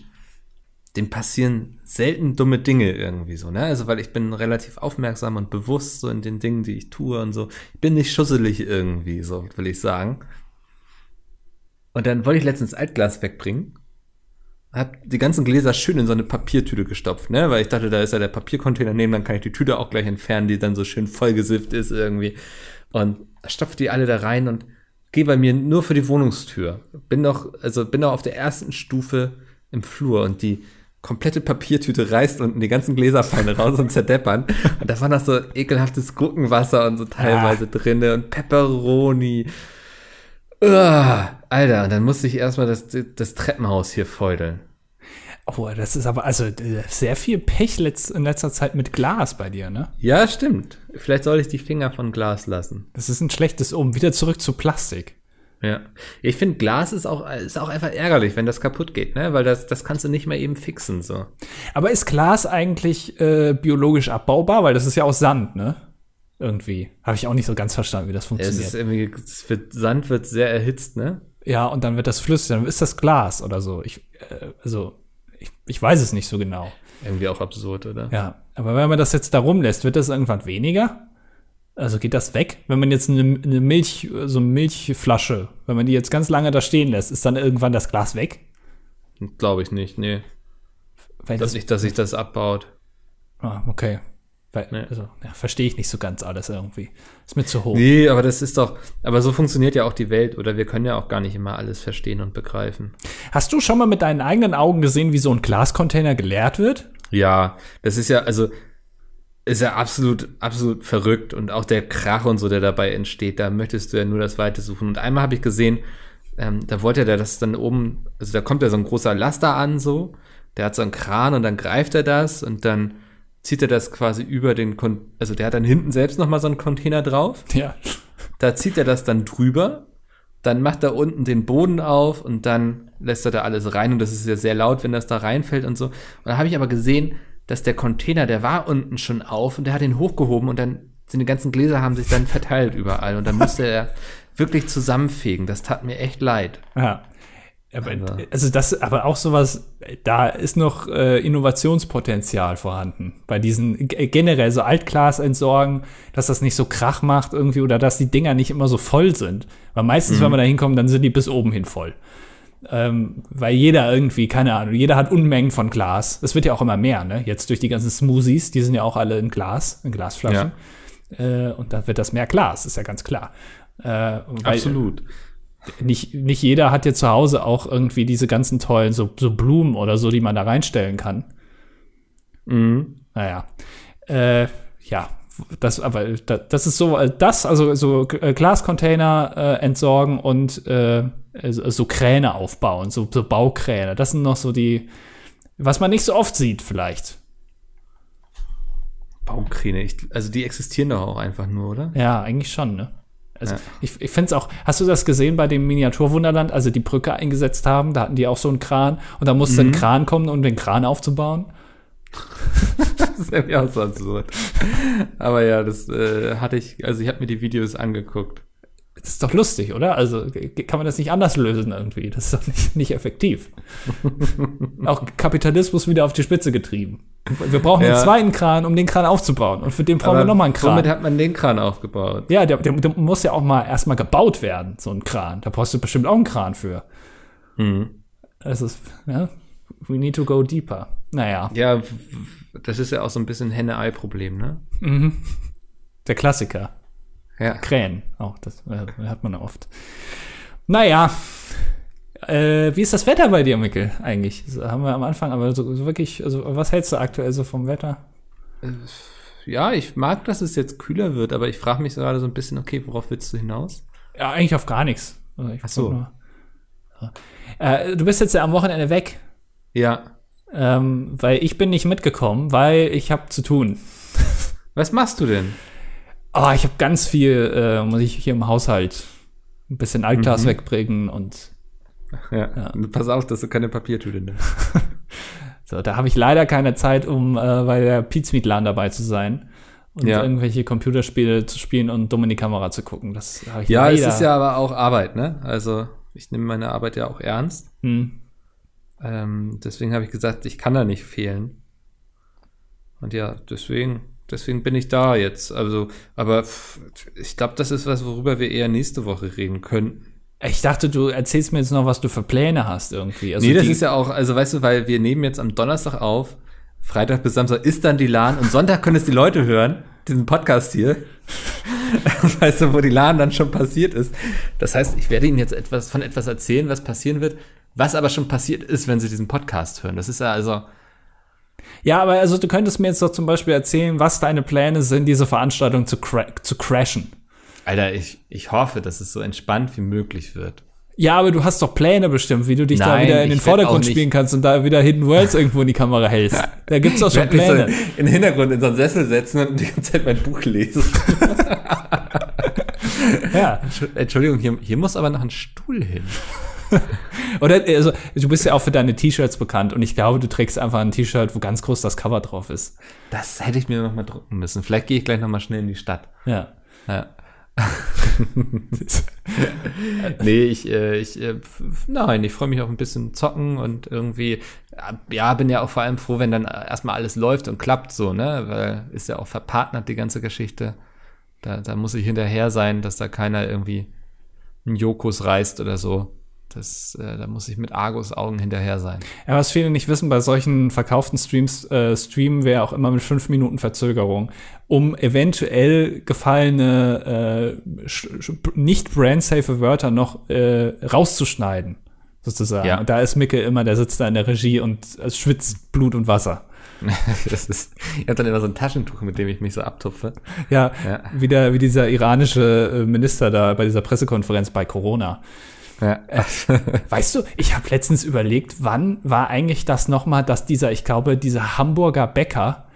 dem passieren selten dumme Dinge irgendwie so, ne? Also, weil ich bin relativ aufmerksam und bewusst so in den Dingen, die ich tue und so. Ich bin nicht schusselig irgendwie, so will ich sagen. Und dann wollte ich letztens Altglas wegbringen. Hab die ganzen Gläser schön in so eine Papiertüte gestopft, ne? Weil ich dachte, da ist ja der Papiercontainer neben, dann kann ich die Tüte auch gleich entfernen, die dann so schön vollgesifft ist irgendwie. Und stopf die alle da rein und gehe bei mir nur für die Wohnungstür. Bin noch, also bin noch auf der ersten Stufe im Flur und die komplette Papiertüte reißt unten die ganzen Gläser fallen raus und zerdeppern. Und da war noch so ekelhaftes Gurkenwasser und so teilweise drinne und Pepperoni. Uah, Alter, und dann musste ich erstmal das, das Treppenhaus hier feudeln. Oh, das ist aber also äh, sehr viel Pech in letzter Zeit mit Glas bei dir, ne? Ja, stimmt. Vielleicht soll ich die Finger von Glas lassen. Das ist ein schlechtes Um. Wieder zurück zu Plastik. Ja. Ich finde, Glas ist auch, ist auch einfach ärgerlich, wenn das kaputt geht, ne? Weil das, das kannst du nicht mehr eben fixen, so. Aber ist Glas eigentlich äh, biologisch abbaubar? Weil das ist ja aus Sand, ne? Irgendwie. Habe ich auch nicht so ganz verstanden, wie das Es funktioniert. ist irgendwie, es wird, Sand wird sehr erhitzt, ne? ja, und dann wird das flüssig, dann ist das Glas oder so. Ich, äh, also, ich, ich weiß es nicht so genau. Irgendwie auch absurd, oder? Ja, aber wenn man das jetzt da rumlässt, wird das irgendwann weniger? Also geht das weg? Wenn man jetzt eine, eine Milch, so eine Milchflasche, wenn man die jetzt ganz lange da stehen lässt, ist dann irgendwann das Glas weg? Glaube ich nicht, nee. Weil Dass das, sich, dass sich das abbaut. ah, okay. Weil, Nee. also, ja, verstehe ich nicht so ganz alles irgendwie. Ist mir zu hoch. Nee, aber das ist doch, aber so funktioniert ja auch die Welt, oder wir können ja auch gar nicht immer alles verstehen und begreifen. Hast du schon mal mit deinen eigenen Augen gesehen, wie so ein Glascontainer geleert wird? Ja, das ist ja, also, ist ja absolut, absolut verrückt und auch der Krach und so, der dabei entsteht, da möchtest du ja nur das Weite suchen. Und einmal habe ich gesehen, ähm, da wollte der das dann oben, also da kommt ja so ein großer Laster an, so, der hat so einen Kran und dann greift er das und dann zieht er das quasi über den, Kon also der hat dann hinten selbst nochmal so einen Container drauf Ja. da zieht er das dann drüber, dann macht er unten den Boden auf und dann lässt er da alles rein und das ist ja sehr laut, wenn das da reinfällt und so. Und da habe ich aber gesehen, dass der Container, der war unten schon auf und der hat ihn hochgehoben und dann sind die ganzen Gläser haben sich dann verteilt überall und dann musste er wirklich zusammenfegen. Das tat mir echt leid. Ja. Aber, Also- also das, aber auch sowas, da ist noch äh, Innovationspotenzial vorhanden. Bei diesen generell so Altglas entsorgen, dass das nicht so Krach macht irgendwie oder dass die Dinger nicht immer so voll sind. Weil meistens, wenn wir da hinkommen, dann sind die bis oben hin voll. Ähm, weil jeder irgendwie, keine Ahnung, jeder hat Unmengen von Glas. Das wird ja auch immer mehr, ne? Jetzt durch die ganzen Smoothies, die sind ja auch alle in Glas, in Glasflaschen. Äh, und dann wird das mehr Glas, ist ja ganz klar. Äh, Absolut. nicht, nicht jeder hat ja zu Hause auch irgendwie diese ganzen tollen so, so Blumen oder so, die man da reinstellen kann. Mhm. Naja. Äh, ja, das, aber das, das ist so, äh, das, also so äh, Glascontainer äh, entsorgen und äh, so, so Kräne aufbauen, so, so Baukräne. Das sind noch so die, was man nicht so oft sieht, vielleicht. Baukräne, ich, also die existieren doch auch einfach nur, oder? Ja, eigentlich schon, ne? Also Ja. ich, ich finde es auch, hast du das gesehen bei dem Miniaturwunderland, als sie die Brücke eingesetzt haben? Da hatten die auch so einen Kran und da musste ein Kran kommen, um den Kran aufzubauen. Das ist irgendwie auch so absurd. Aber ja, das äh, hatte ich, also ich habe mir die Videos angeguckt. Das ist doch lustig, oder? Also kann man das nicht anders lösen irgendwie? Das ist doch nicht, nicht effektiv. auch Kapitalismus wieder auf die Spitze getrieben. Wir brauchen Ja. einen zweiten Kran, um den Kran aufzubauen. Und für den brauchen wir Aber nochmal einen Kran. Womit hat man den Kran aufgebaut? Ja, der, der, der muss ja auch mal erstmal gebaut werden, so ein Kran. Da brauchst du bestimmt auch einen Kran für. Mhm. Es ist, ja, we need to go deeper. Naja, Ja, das ist ja auch so ein bisschen Henne-Ei-Problem, ne? der Klassiker. Ja. Krähen, auch das äh, hat man oft. Naja, äh, wie ist das Wetter bei dir, Mikkel, eigentlich? So, haben wir am Anfang, aber so, so wirklich, also was hältst du aktuell so vom Wetter? Ja, ich mag, dass es jetzt kühler wird, aber ich frage mich gerade so ein bisschen, okay, worauf willst du hinaus? Ja, eigentlich auf gar nichts. Also ich Ach so. Äh, du bist jetzt ja am Wochenende weg, Ja. Ähm, weil ich bin nicht mitgekommen, weil ich habe zu tun. Was machst du denn? Oh, ich habe ganz viel, äh, muss ich hier im Haushalt ein bisschen Altglas wegbringen und Ja. Pass auf, dass du keine Papiertüte nimmst. so, da habe ich leider keine Zeit, um äh, bei der Pizmeet-Lan dabei zu sein und Ja. irgendwelche Computerspiele zu spielen und dumm in die Kamera zu gucken. Das habe ich Ja, leider. es ist ja aber auch Arbeit, ne? Also, ich nehme meine Arbeit ja auch ernst. Hm. Ähm, deswegen habe ich gesagt, ich kann da nicht fehlen. Und ja, deswegen, deswegen bin ich da jetzt. Also, aber ich glaube, das ist was, worüber wir eher nächste Woche reden könnten. Ich dachte, du erzählst mir jetzt noch, was du für Pläne hast irgendwie. Also nee, das ist ja auch, also weißt du, weil wir nehmen jetzt am Donnerstag auf, Freitag bis Samstag ist dann die LAN und Sonntag können es die Leute hören, diesen Podcast hier. weißt du, wo die LAN dann schon passiert ist. Das heißt, ich werde Ihnen jetzt etwas von etwas erzählen, was passieren wird, was aber schon passiert ist, wenn Sie diesen Podcast hören. Das ist ja also, Ja, aber also du könntest mir jetzt doch zum Beispiel erzählen, was deine Pläne sind, diese Veranstaltung zu, cra zu crashen. Alter, ich, ich hoffe, dass es so entspannt wie möglich wird. Ja, aber du hast doch Pläne bestimmt, wie du dich da Nein, wieder in den Vordergrund spielen kannst und da wieder Hidden Worlds irgendwo in die Kamera hältst. Da gibt's doch schon mich so Pläne. in den Hintergrund in so einen Sessel setzen und die ganze Zeit mein Buch lesen. Ja. Entschuldigung, hier, hier muss aber noch ein Stuhl hin. Oder also, du bist ja auch für deine T-Shirts bekannt und ich glaube, du trägst einfach ein T-Shirt, wo ganz groß das Cover drauf ist. Das hätte ich mir noch mal drucken müssen. Vielleicht gehe ich gleich noch mal schnell in die Stadt. Ja. Ja. nee, ich, äh, ich, äh, nein, ich freue mich auf ein bisschen zocken und irgendwie, äh, ja, bin ja auch vor allem froh, wenn dann erstmal alles läuft und klappt so, ne, weil ist ja auch verpartnert die ganze Geschichte. Da, da muss ich hinterher sein, dass da keiner irgendwie einen Jokus reißt oder so. Das, äh, da muss ich mit Argus Augen hinterher sein. Ja, was viele nicht wissen, bei solchen verkauften Streams äh, streamen wir auch immer mit fünf Minuten Verzögerung, um eventuell gefallene, äh, nicht brandsafe Wörter noch äh, rauszuschneiden, sozusagen. Ja. Und da ist Micke immer, der sitzt da in der Regie und es schwitzt Blut und Wasser. das ist, ich habe dann immer so ein Taschentuch, mit dem ich mich so abtupfe. Ja, Ja. Wie, der, wie dieser iranische äh, Minister da bei dieser Pressekonferenz bei Corona. Ja. Weißt du, ich habe letztens überlegt, wann war eigentlich das nochmal, dass dieser, ich glaube, dieser Hamburger Bäcker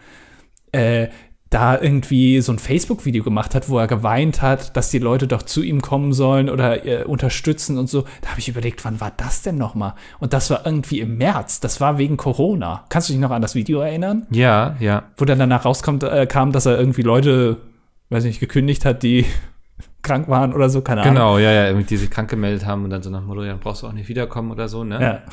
äh, da irgendwie so ein Facebook-Video gemacht hat, wo er geweint hat, dass die Leute doch zu ihm kommen sollen oder äh, unterstützen und so. Da habe ich überlegt, wann war das denn nochmal? Und das war irgendwie im März. Das war wegen Corona. Kannst du dich noch an das Video erinnern? ja, ja. Wo dann danach rauskommt, äh, kam, dass er irgendwie Leute, weiß nicht, gekündigt hat, die krank waren oder so, keine Ahnung. Genau, ja, ja, die sich krank gemeldet haben und dann so nach Motto, ja, dann brauchst du auch nicht wiederkommen oder so, ne? Ja.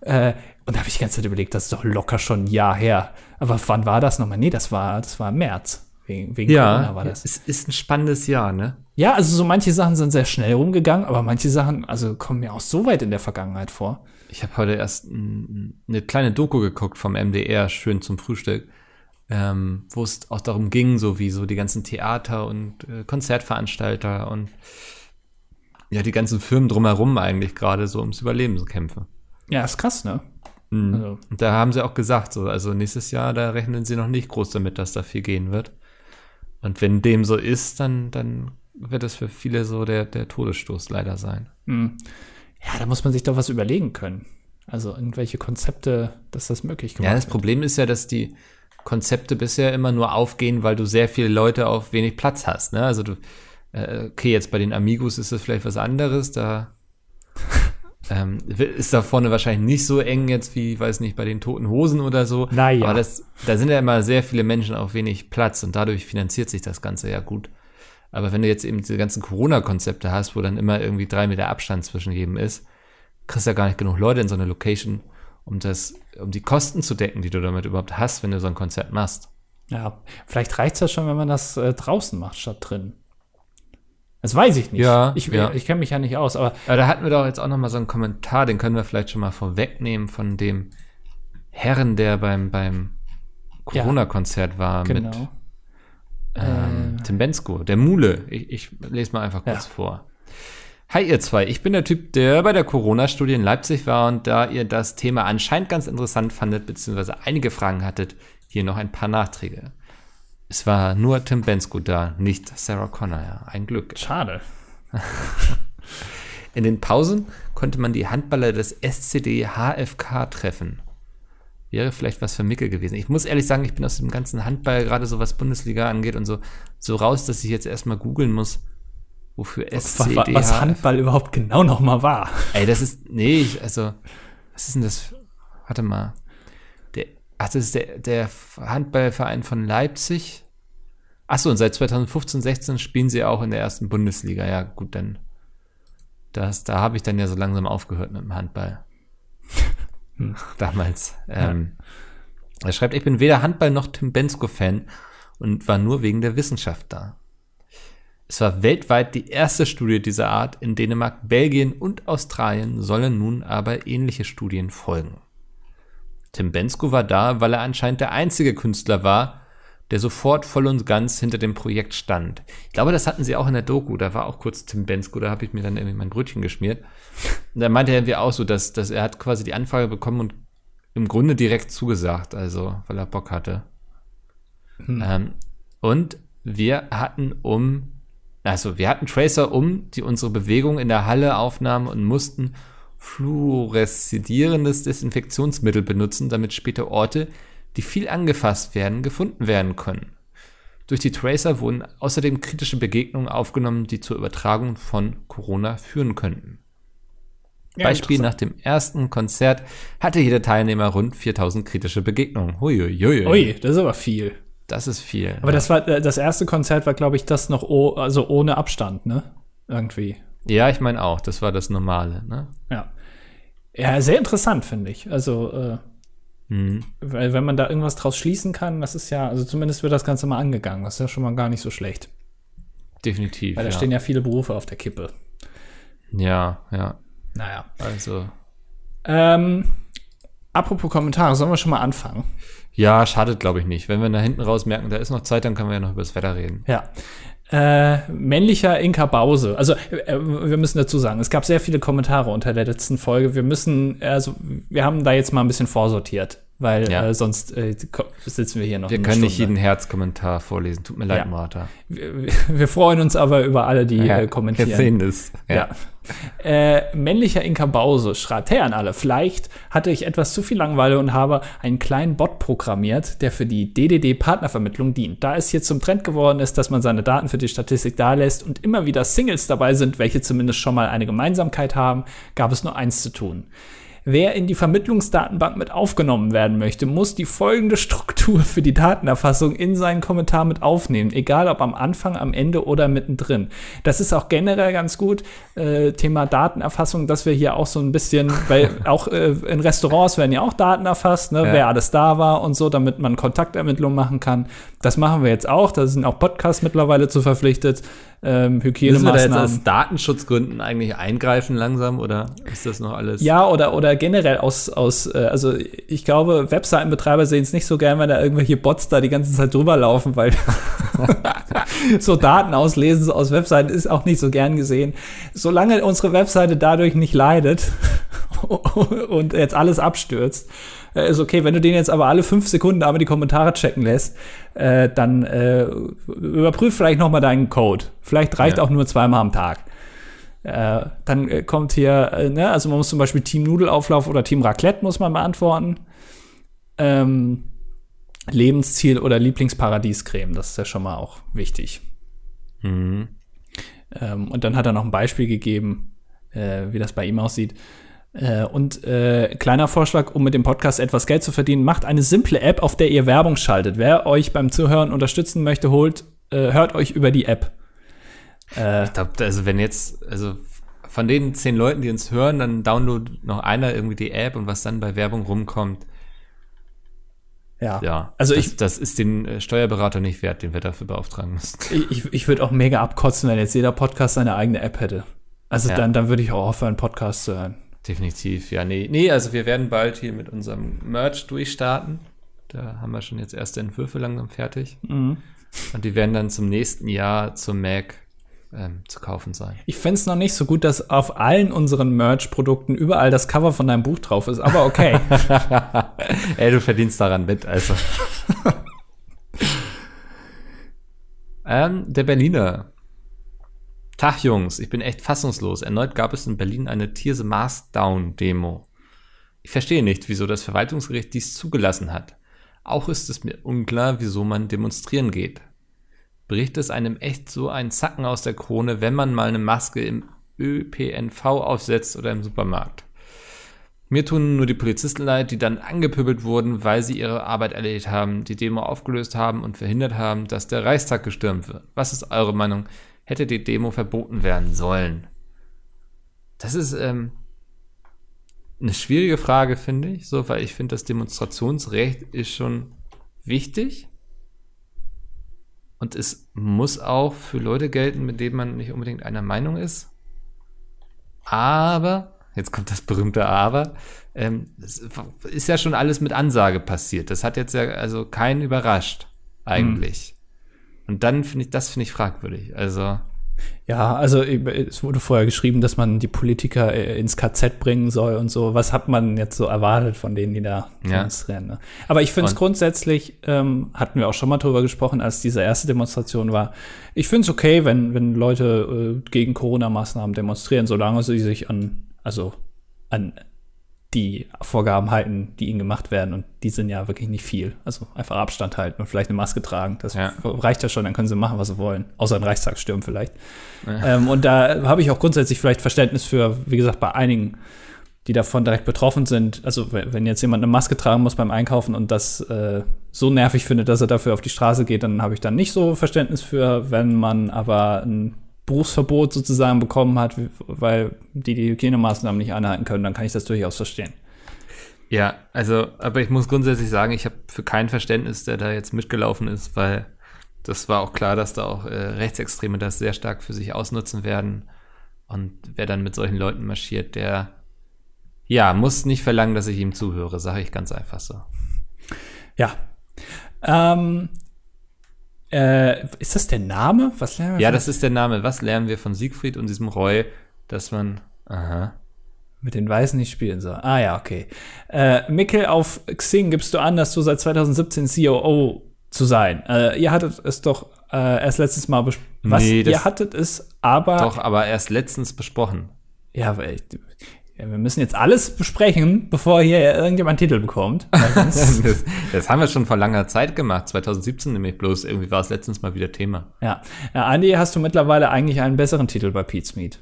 Äh, und da habe ich die ganze Zeit überlegt, das ist doch locker schon ein Jahr her. Aber wann war das nochmal? Nee, das war, das war im März. Wegen, wegen Corona Ja, war das. es ist ein spannendes Jahr, ne? Ja, also so manche Sachen sind sehr schnell rumgegangen, aber manche Sachen, also kommen mir auch so weit in der Vergangenheit vor. Ich habe heute erst eine kleine Doku geguckt vom MDR, schön zum Frühstück, ähm, wo es auch darum ging, so wie so die ganzen Theater und äh, Konzertveranstalter und ja, die ganzen Firmen drumherum eigentlich gerade so ums Überleben so kämpfen. Ja, ist krass, ne? Mhm. Also- Und da haben sie auch gesagt, so, also nächstes Jahr, da rechnen sie noch nicht groß damit, dass da viel gehen wird. Und wenn dem so ist, dann, dann wird es für viele so der, der Todesstoß leider sein. Hm. Ja, da muss man sich doch was überlegen können. Also irgendwelche Konzepte, dass das möglich gemacht Ja, das wird. Problem ist ja, dass die Konzepte bisher immer nur aufgehen, weil du sehr viele Leute auf wenig Platz hast. Ne? Also du, äh, okay, jetzt bei den Amigos ist das vielleicht was anderes, da ähm, ist da vorne wahrscheinlich nicht so eng jetzt wie, weiß nicht, bei den Toten Hosen oder so. Naja. Aber das, da sind ja immer sehr viele Menschen auf wenig Platz und dadurch finanziert sich das Ganze ja gut. Aber wenn du jetzt eben diese ganzen Corona-Konzepte hast, wo dann immer irgendwie drei Meter Abstand zwischen jedem ist, kriegst du ja gar nicht genug Leute in so eine Location, um das, um die Kosten zu decken, die du damit überhaupt hast, wenn du so ein Konzert machst. Ja, vielleicht reicht es ja schon, wenn man das äh, draußen macht, statt drin. Das weiß ich nicht. Ja, ich, ja. ich kenne mich ja nicht aus, aber Aber da hatten wir doch jetzt auch noch mal so einen Kommentar, den können wir vielleicht schon mal vorwegnehmen von dem Herren, der beim, beim. Corona-Konzert war mit genau. ähm, Tim Bensko, der Mule. Ich, ich lese mal einfach kurz vor. Hi ihr zwei, ich bin der Typ, der bei der Corona-Studie in Leipzig war und da ihr das Thema anscheinend ganz interessant fandet, beziehungsweise einige Fragen hattet, hier noch ein paar Nachträge. Es war nur Tim Bensko da, nicht Sarah Connor, ja. Ein Glück. Schade. In den Pausen konnte man die Handballer des SCD HFK treffen. Wäre vielleicht was für Mickel gewesen. Ich muss ehrlich sagen, ich bin aus dem ganzen Handball, gerade so was Bundesliga angeht und so, so raus, dass ich jetzt erstmal googeln muss, wofür Was, SCD wa- was Handball überhaupt genau noch mal war. Ey, das ist, nee, ich, also, was ist denn das? Warte mal. Der, ach, das ist der, der Handballverein von Leipzig. Ach so, und seit 2015, 16 spielen sie auch in der ersten Bundesliga. Ja, gut, dann, das, da habe ich dann ja so langsam aufgehört mit dem Handball. Damals. Ähm, er schreibt, ich bin weder Handball noch Tim Bensko-Fan und war nur wegen der Wissenschaft da. Es war weltweit die erste Studie dieser Art. In Dänemark, Belgien und Australien sollen nun aber ähnliche Studien folgen. Tim Bensko war da, weil er anscheinend der einzige Künstler war, der sofort voll und ganz hinter dem Projekt stand. Ich glaube, das hatten sie auch in der Doku. Da war auch kurz Tim Bensko, da habe ich mir dann irgendwie mein Brötchen geschmiert. Und da meinte er irgendwie auch so, dass, dass er hat quasi die Anfrage bekommen und im Grunde direkt zugesagt, also weil er Bock hatte. Ähm, und wir hatten um, also wir hatten Tracer um, die unsere Bewegung in der Halle aufnahmen und mussten fluoreszidierendes Desinfektionsmittel benutzen, damit später Orte, die viel angefasst werden, gefunden werden können. Durch die Tracer wurden außerdem kritische Begegnungen aufgenommen, die zur Übertragung von Corona führen könnten. Ja, Beispiel nach dem ersten Konzert hatte jeder Teilnehmer rund 4000 kritische Begegnungen. Huiuiui. Ui, das ist aber viel. Das ist viel. Aber das war äh, das erste Konzert war, glaube ich, das noch oh, also ohne Abstand, ne? Irgendwie. ja, ich meine auch, das war das Normale. Ne? Ja. Ja, sehr interessant, finde ich. Also, äh, Mhm. weil wenn man da irgendwas draus schließen kann, das ist ja, also zumindest wird das Ganze mal angegangen. Das ist ja schon mal gar nicht so schlecht. Definitiv. Weil da ja. stehen ja viele Berufe auf der Kippe. ja, ja. Naja. Also, Ähm, apropos Kommentare, sollen wir schon mal anfangen? Ja, schadet, glaube ich, nicht. Wenn wir da hinten raus merken, da ist noch Zeit, dann können wir ja noch über das Wetter reden. Ja. Äh, männlicher Inka Bause. Also, äh, wir müssen dazu sagen, es gab sehr viele Kommentare unter der letzten Folge. Wir müssen, also, wir haben da jetzt mal ein bisschen vorsortiert, weil Ja. äh, sonst äh, sitzen wir hier noch. Wir können nicht Stunde. jeden Herzkommentar vorlesen. Tut mir leid, Ja. Martha. Wir, wir freuen uns aber über alle, die äh, kommentieren. Wir sehen das. Ja. Äh, männlicher Inka Bause schreibt, hey an alle, vielleicht hatte ich etwas zu viel Langeweile und habe einen kleinen Bot programmiert, der für die DDD-Partnervermittlung dient. Da es hier zum Trend geworden ist, dass man seine Daten für die Statistik dalässt und immer wieder Singles dabei sind, welche zumindest schon mal eine Gemeinsamkeit haben, gab es nur eins zu tun. Wer in die Vermittlungsdatenbank mit aufgenommen werden möchte, muss die folgende Struktur für die Datenerfassung in seinen Kommentar mit aufnehmen, egal ob am Anfang, am Ende oder mittendrin. Das ist auch generell ganz gut, äh, Thema Datenerfassung, dass wir hier auch so ein bisschen, weil auch äh, in Restaurants werden ja auch Daten erfasst, ne, Ja. wer alles da war und so, damit man Kontaktermittlungen machen kann. Das machen wir jetzt auch, da sind auch Podcasts mittlerweile zu verpflichtet, ähm, Müssen wir da jetzt Hygienemaßnahmen. aus Datenschutzgründen eigentlich eingreifen langsam oder ist das noch alles? Ja, oder, oder generell aus, aus äh, also ich glaube, Webseitenbetreiber sehen es nicht so gern, wenn da irgendwelche Bots da die ganze Zeit drüber laufen, weil so Daten auslesen aus Webseiten ist auch nicht so gern gesehen. Solange unsere Webseite dadurch nicht leidet und jetzt alles abstürzt, äh, ist okay. Wenn du den jetzt aber alle fünf Sekunden einmal die Kommentare checken lässt, äh, dann äh, überprüf vielleicht noch mal deinen Code. Vielleicht reicht Ja. auch nur zweimal am Tag. Äh, dann äh, kommt hier, äh, ne, also man muss zum Beispiel Team Nudelauflauf oder Team Raclette muss man beantworten. Ähm, Lebensziel oder Lieblingsparadiescreme, das ist ja schon mal auch wichtig. Mhm. Ähm, und dann hat er noch ein Beispiel gegeben, äh, wie das bei ihm aussieht. Äh, und äh, kleiner Vorschlag, um mit dem Podcast etwas Geld zu verdienen, macht eine simple App, auf der ihr Werbung schaltet. Wer euch beim Zuhören unterstützen möchte, holt, äh, hört euch über die App. Äh, Ich glaube, also wenn jetzt, also von den zehn Leuten, die uns hören, dann download noch einer irgendwie die App und was dann bei Werbung rumkommt, ja. ja. Also das, ich, das ist den äh, Steuerberater nicht wert, den wir dafür beauftragen müssen. ich, ich würde auch mega abkotzen, wenn jetzt jeder Podcast seine eigene App hätte. Also Ja. dann, dann würde ich auch aufhören, Podcast zu hören. Definitiv, ja, nee. Nee, also wir werden bald hier mit unserem Merch durchstarten. Da haben wir schon jetzt erste Entwürfe langsam fertig. Mhm. Und die werden dann zum nächsten Jahr zum Mac ähm, zu kaufen sein. Ich fände es noch nicht so gut, dass auf allen unseren Merch-Produkten überall das Cover von deinem Buch drauf ist, aber okay. Ey, du verdienst daran mit, also. ähm, der Berliner. Tag, Jungs, ich bin echt fassungslos. Erneut gab es in Berlin eine Tear the Mask Down Demo. Ich verstehe nicht, wieso das Verwaltungsgericht dies zugelassen hat. Auch ist es mir unklar, wieso man demonstrieren geht. Bricht es einem echt so ein Zacken aus der Krone, wenn man mal eine Maske im ÖPNV aufsetzt oder im Supermarkt? Mir tun nur die Polizisten leid, die dann angepöbelt wurden, weil sie ihre Arbeit erledigt haben, die Demo aufgelöst haben und verhindert haben, dass der Reichstag gestürmt wird. Was ist eure Meinung? Hätte die Demo verboten werden sollen? Das ist ähm, eine schwierige Frage, finde ich, so, weil ich finde, das Demonstrationsrecht ist schon wichtig. Und es muss auch für Leute gelten, mit denen man nicht unbedingt einer Meinung ist. Aber, jetzt kommt das berühmte Aber, ähm, es ist ja schon alles mit Ansage passiert. Das hat jetzt ja also keinen überrascht, eigentlich. Und dann finde ich, das finde ich fragwürdig. Also, Ja, also es wurde vorher geschrieben, dass man die Politiker äh, ins KZ bringen soll und so. Was hat man jetzt so erwartet von denen, die da Ja. demonstrieren? Ne? Aber ich finde es Und- grundsätzlich, ähm, hatten wir auch schon mal drüber gesprochen, als diese erste Demonstration war. Ich finde es okay, wenn, wenn Leute äh, gegen Corona-Maßnahmen demonstrieren, solange sie sich an, also an die Vorgaben halten, die ihnen gemacht werden. Und die sind ja wirklich nicht viel. Also einfach Abstand halten und vielleicht eine Maske tragen. Das Ja. reicht ja schon, dann können sie machen, was sie wollen. Außer ein Reichstag stürmen vielleicht. Ähm, und da habe ich auch grundsätzlich vielleicht Verständnis für, wie gesagt, bei einigen, die davon direkt betroffen sind. Also wenn wenn jetzt jemand eine Maske tragen muss beim Einkaufen und das äh, so nervig findet, dass er dafür auf die Straße geht, dann habe ich dann nicht so Verständnis für. Wenn man aber ein Berufsverbot sozusagen bekommen hat, weil die die Hygienemaßnahmen nicht einhalten können, dann kann ich das durchaus verstehen. ja, also, aber ich muss grundsätzlich sagen, ich habe für kein Verständnis, der da jetzt mitgelaufen ist, weil das war auch klar, dass da auch äh, Rechtsextreme das sehr stark für sich ausnutzen werden. Und wer dann mit solchen Leuten marschiert, der ja, muss nicht verlangen, dass ich ihm zuhöre, sage ich ganz einfach so. Ja. Ähm, äh, ist das der Name? Was lernen wir Ja, das ist der Name. Was lernen wir von Siegfried und diesem Roy, dass man. Aha. mit den Weißen nicht spielen soll. Ah ja, okay. Äh, Mikkel, auf Xing gibst du an, dass du seit 2017 COO zu sein. Äh, ihr hattet es doch äh, erst letztes Mal besprochen. Was? Nee, das- ihr hattet es, aber Doch, aber erst letztens besprochen. ja, weil ich, ja, wir müssen jetzt alles besprechen, bevor hier irgendjemand einen Titel bekommt. Das, das haben wir schon vor langer Zeit gemacht. 2017 nämlich bloß. Irgendwie war es letztens mal wieder Thema. ja. ja, Andi, hast du mittlerweile eigentlich einen besseren Titel bei Pete's Meat?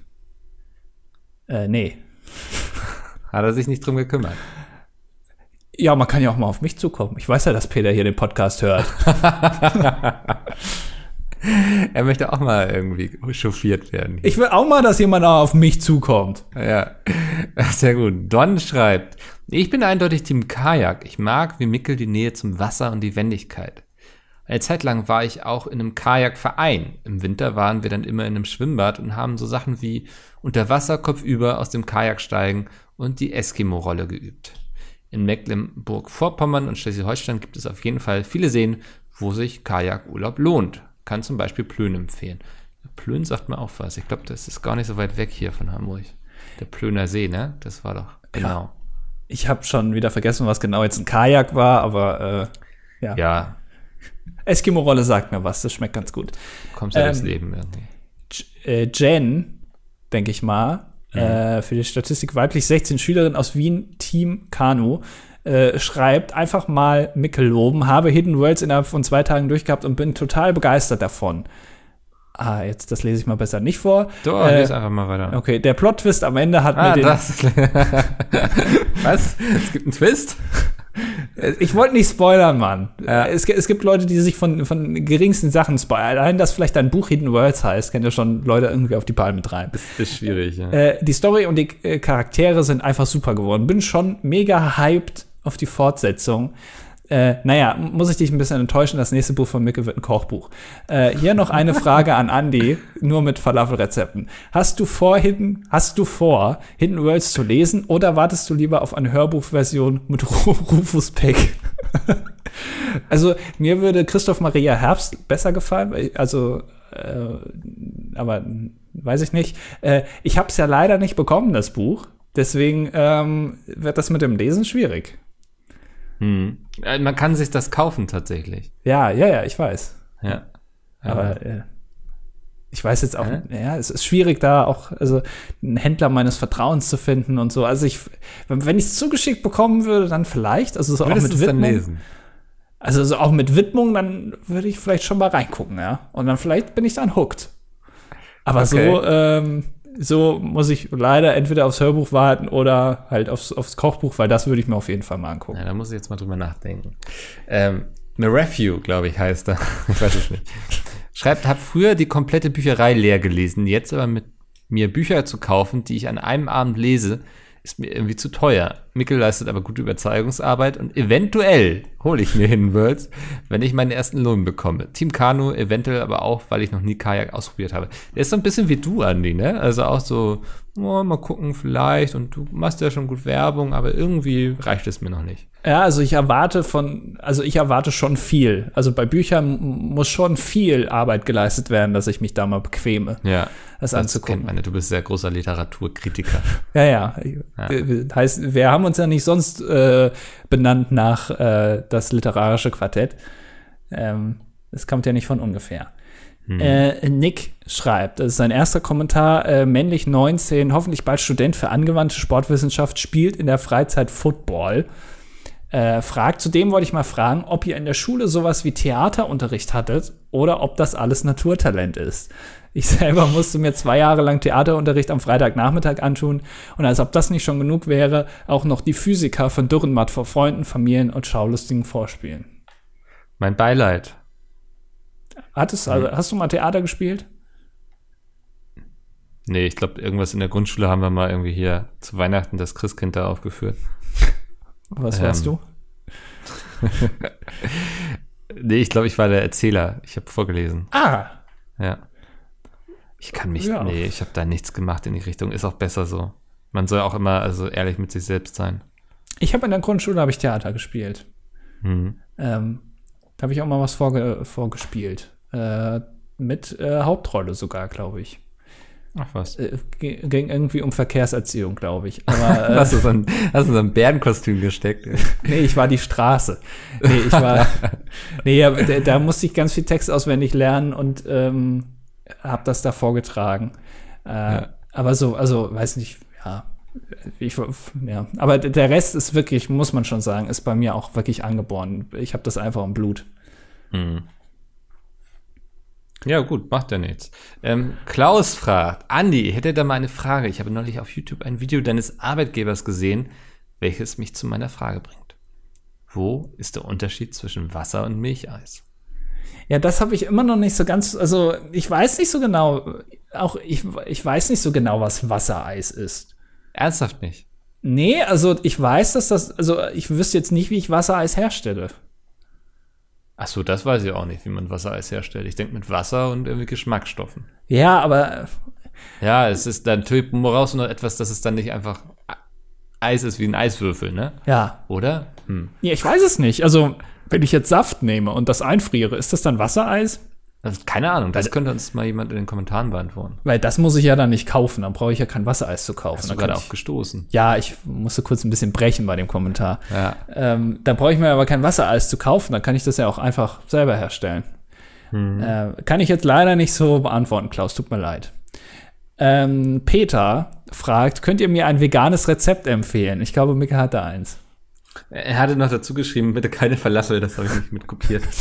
Äh, nee. Hat er sich nicht drum gekümmert. Ja, man kann ja auch mal auf mich zukommen. Ich weiß ja, dass Peter hier den Podcast hört. Er möchte auch mal irgendwie chauffiert werden. Ich will auch mal, dass jemand auch auf mich zukommt. Ja, sehr gut. Don schreibt, ich bin eindeutig Team Kajak. Ich mag wie Mickel die Nähe zum Wasser und die Wendigkeit. Eine Zeit lang war ich auch in einem Kajakverein. Im Winter waren wir dann immer in einem Schwimmbad und haben so Sachen wie unter Wasser kopfüber aus dem Kajak steigen und die Eskimo-Rolle geübt. In Mecklenburg-Vorpommern und Schleswig-Holstein gibt es auf jeden Fall viele Seen, wo sich Kajakurlaub lohnt. Kann zum Beispiel Plön empfehlen. Plön sagt mir auch was. Ich glaube, das ist gar nicht so weit weg hier von Hamburg. Der Plöner See, ne? Das war doch. Genau. Ich habe schon wieder vergessen, was genau jetzt ein Kajak war, aber äh, ja. Ja, Eskimo-Rolle sagt mir was, das schmeckt ganz gut. kommst ja durchs Ähm, Leben irgendwie. Äh, Jen, denke ich mal, äh, für die Statistik weiblich 16 Schülerin aus Wien, Team Kanu, äh, schreibt einfach mal Mickel loben, habe Hidden Worlds innerhalb von zwei Tagen durchgehabt und bin total begeistert davon. Ah, jetzt, das lese ich mal besser nicht vor. Doch, äh, lese einfach mal weiter. Okay, der Plot-Twist am Ende hat Ah, mir den. das. Was? Es gibt einen Twist? Ich wollte nicht spoilern, Mann. Ja. Es, es gibt Leute, die sich von, von geringsten Sachen spoilern. Allein, dass vielleicht ein Buch Hidden Worlds heißt, kann ja schon Leute irgendwie auf die Palme treiben. Das ist schwierig, ja. Äh, die Story und die äh, Charaktere sind einfach super geworden. Bin schon mega hyped auf die Fortsetzung. Äh, naja, muss ich dich ein bisschen enttäuschen, das nächste Buch von Micke wird ein Kochbuch. Äh, hier noch eine Frage an Andy, nur mit Falafelrezepten. Hast du vor, Hidden, hast du vor, Hidden Worlds zu lesen oder wartest du lieber auf eine Hörbuchversion mit Ru Rufus Peck? also, mir würde Christoph Maria Herbst besser gefallen, also, äh, aber weiß ich nicht. Äh, ich habe es ja leider nicht bekommen, das Buch. Deswegen ähm, wird das mit dem Lesen schwierig. Hm. Äh, Man kann sich das kaufen tatsächlich. Ja, ja, ja, ich weiß. Ja. Aber äh, ich weiß jetzt auch, Hä? ja, es ist schwierig, da auch also einen Händler meines Vertrauens zu finden und so. Also ich, wenn ich es zugeschickt bekommen würde, dann vielleicht. Also so auch mit es dann Widmung. lesen? Also so auch mit Widmung, dann würde ich vielleicht schon mal reingucken, ja. Und dann vielleicht bin ich dann hooked. Aber so, Okay. ähm, so muss ich leider entweder aufs Hörbuch warten oder halt aufs, aufs Kochbuch, weil das würde ich mir auf jeden Fall mal angucken. Ja, da muss ich jetzt mal drüber nachdenken. Ähm, Refugee, glaube ich, heißt er. ich weiß es nicht. Schreibt, hab früher die komplette Bücherei leer gelesen, jetzt aber mit mir Bücher zu kaufen, die ich an einem Abend lese, ist mir irgendwie zu teuer. Mickel leistet aber gute Überzeugungsarbeit und eventuell hole ich mir Hidden Worlds, wenn ich meinen ersten Lohn bekomme. Team Kanu eventuell aber auch, weil ich noch nie Kajak ausprobiert habe. Der ist so ein bisschen wie du, Andi, ne? Also auch so, oh, mal gucken vielleicht und du machst ja schon gut Werbung, aber irgendwie reicht es mir noch nicht. Ja, also ich erwarte von, also ich erwarte schon viel. Also bei Büchern muss schon viel Arbeit geleistet werden, dass ich mich da mal bequeme, Ja. Das, Das kennt anzugucken. man. ja. Du bist sehr großer Literaturkritiker. Ja, ja. Wir- Heißt, wir haben uns ja nicht sonst äh, benannt nach äh, das literarische Quartett. Ähm, das kommt ja nicht von ungefähr. Äh, Nick schreibt, das ist sein erster Kommentar, äh, männlich 19, hoffentlich bald Student für angewandte Sportwissenschaft, spielt in der Freizeit Football. Äh, fragt, zudem wollte ich mal fragen, ob ihr in der Schule sowas wie Theaterunterricht hattet oder ob das alles Naturtalent ist. Ich selber musste mir zwei Jahre lang Theaterunterricht am Freitagnachmittag antun und als ob das nicht schon genug wäre, auch noch die Physiker von Dürrenmatt vor Freunden, Familien und Schaulustigen vorspielen. Mein Beileid. Hattest, also, hast du mal Theater gespielt? Nee, ich glaube, irgendwas in der Grundschule haben wir mal irgendwie hier zu Weihnachten das Christkind da aufgeführt. Was warst Ähm, du? Nee, ich glaube, ich war der Erzähler. Ich habe vorgelesen. Ah, Ja. Ich kann mich, Ja. nee, ich habe da nichts gemacht in die Richtung. Ist auch besser so. Man soll auch immer also ehrlich mit sich selbst sein. ich habe in der Grundschule habe ich Theater gespielt. Mhm. Ähm, da habe ich auch mal was vorge vorgespielt. Äh, mit äh, Hauptrolle sogar, glaube ich. Ach was. Äh, ging irgendwie um Verkehrserziehung, glaube ich. Aber äh, Hast du so ein, hast du so ein Bärenkostüm gesteckt? nee, ich war die Straße. Nee, ich war. nee, ja, da, da musste ich ganz viel Text auswendig lernen und ähm, habe das da vorgetragen. Äh, Aber so, also, weiß nicht, ja. Ich, ja, aber der Rest ist wirklich, muss man schon sagen, ist bei mir auch wirklich angeboren. Ich habe das einfach im Blut. Mhm. Ja, gut, macht ja nichts. Ähm, Klaus fragt, Andi, hätte da mal eine Frage. Ich habe neulich auf YouTube ein Video deines Arbeitgebers gesehen, welches mich zu meiner Frage bringt. Wo ist der Unterschied zwischen Wasser und Milcheis? Ja, das habe ich immer noch nicht so ganz, also ich weiß nicht so genau, auch ich, ich weiß nicht so genau, was Wassereis ist. Ernsthaft nicht? Nee, also ich weiß, dass das, also ich wüsste jetzt nicht, wie ich Wassereis herstelle. Ach so, das weiß ich auch nicht, wie man Wassereis herstellt. Ich denke mit Wasser und irgendwie Geschmacksstoffen. Ja, aber Ja, es ist dann natürlich woraus noch etwas, dass es dann nicht einfach Eis ist wie ein Eiswürfel, ne? ja. Oder? Hm. Ja, ich weiß es nicht. Also, wenn ich jetzt Saft nehme und das einfriere, ist das dann Wassereis? Also, keine Ahnung, das könnte uns mal jemand in den Kommentaren beantworten. Weil das muss ich ja dann nicht kaufen, dann brauche ich ja kein Wassereis zu kaufen. Hast du Dann gerade kann ich- aufgestoßen? Ja, ich musste kurz ein bisschen brechen bei dem Kommentar. Ja. Ähm, da brauche ich mir aber kein Wassereis zu kaufen, dann kann ich das ja auch einfach selber herstellen. Äh, kann ich jetzt leider nicht so beantworten, Klaus, tut mir leid. Ähm, Peter fragt, könnt ihr mir ein veganes Rezept empfehlen? Ich glaube, Mika hat da eins. Er hatte noch dazu geschrieben, bitte keine Verlassel, das habe ich nicht mitkopiert.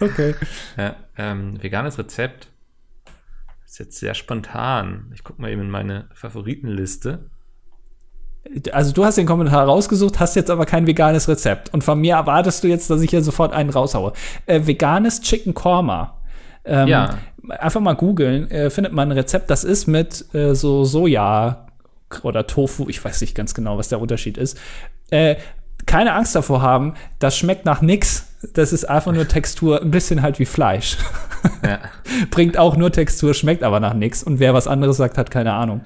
Okay. ja, ähm, veganes Rezept. Ist jetzt sehr spontan. Ich gucke mal eben in meine Favoritenliste. Also du hast den Kommentar rausgesucht, hast jetzt aber kein veganes Rezept. Und von mir erwartest du jetzt, dass ich hier sofort einen raushaue. Äh, veganes Chicken Korma. Ähm, Ja. Einfach mal googeln, äh, findet man ein Rezept, das ist mit äh, so Soja oder Tofu, ich weiß nicht ganz genau, was der Unterschied ist. Äh, keine Angst davor haben, das schmeckt nach nix. Das ist einfach nur Textur, ein bisschen halt wie Fleisch. Ja. Bringt auch nur Textur, schmeckt aber nach nix. Und wer was anderes sagt, hat keine Ahnung.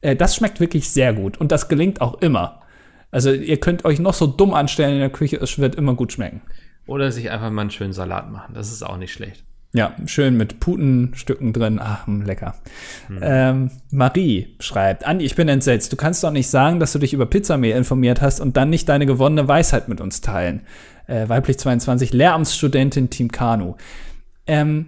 Äh, das schmeckt wirklich sehr gut. Und das gelingt auch immer. Also ihr könnt euch noch so dumm anstellen in der Küche, es wird immer gut schmecken. Oder sich einfach mal einen schönen Salat machen. Das ist auch nicht schlecht. Ja, schön mit Putenstücken drin. Ach, hm, lecker. Ähm, Marie schreibt, Andi, ich bin entsetzt. Du kannst doch nicht sagen, dass du dich über Pizzamehl informiert hast und dann nicht deine gewonnene Weisheit mit uns teilen. Äh, weiblich 22, Lehramtsstudentin Team Kanu. Ähm,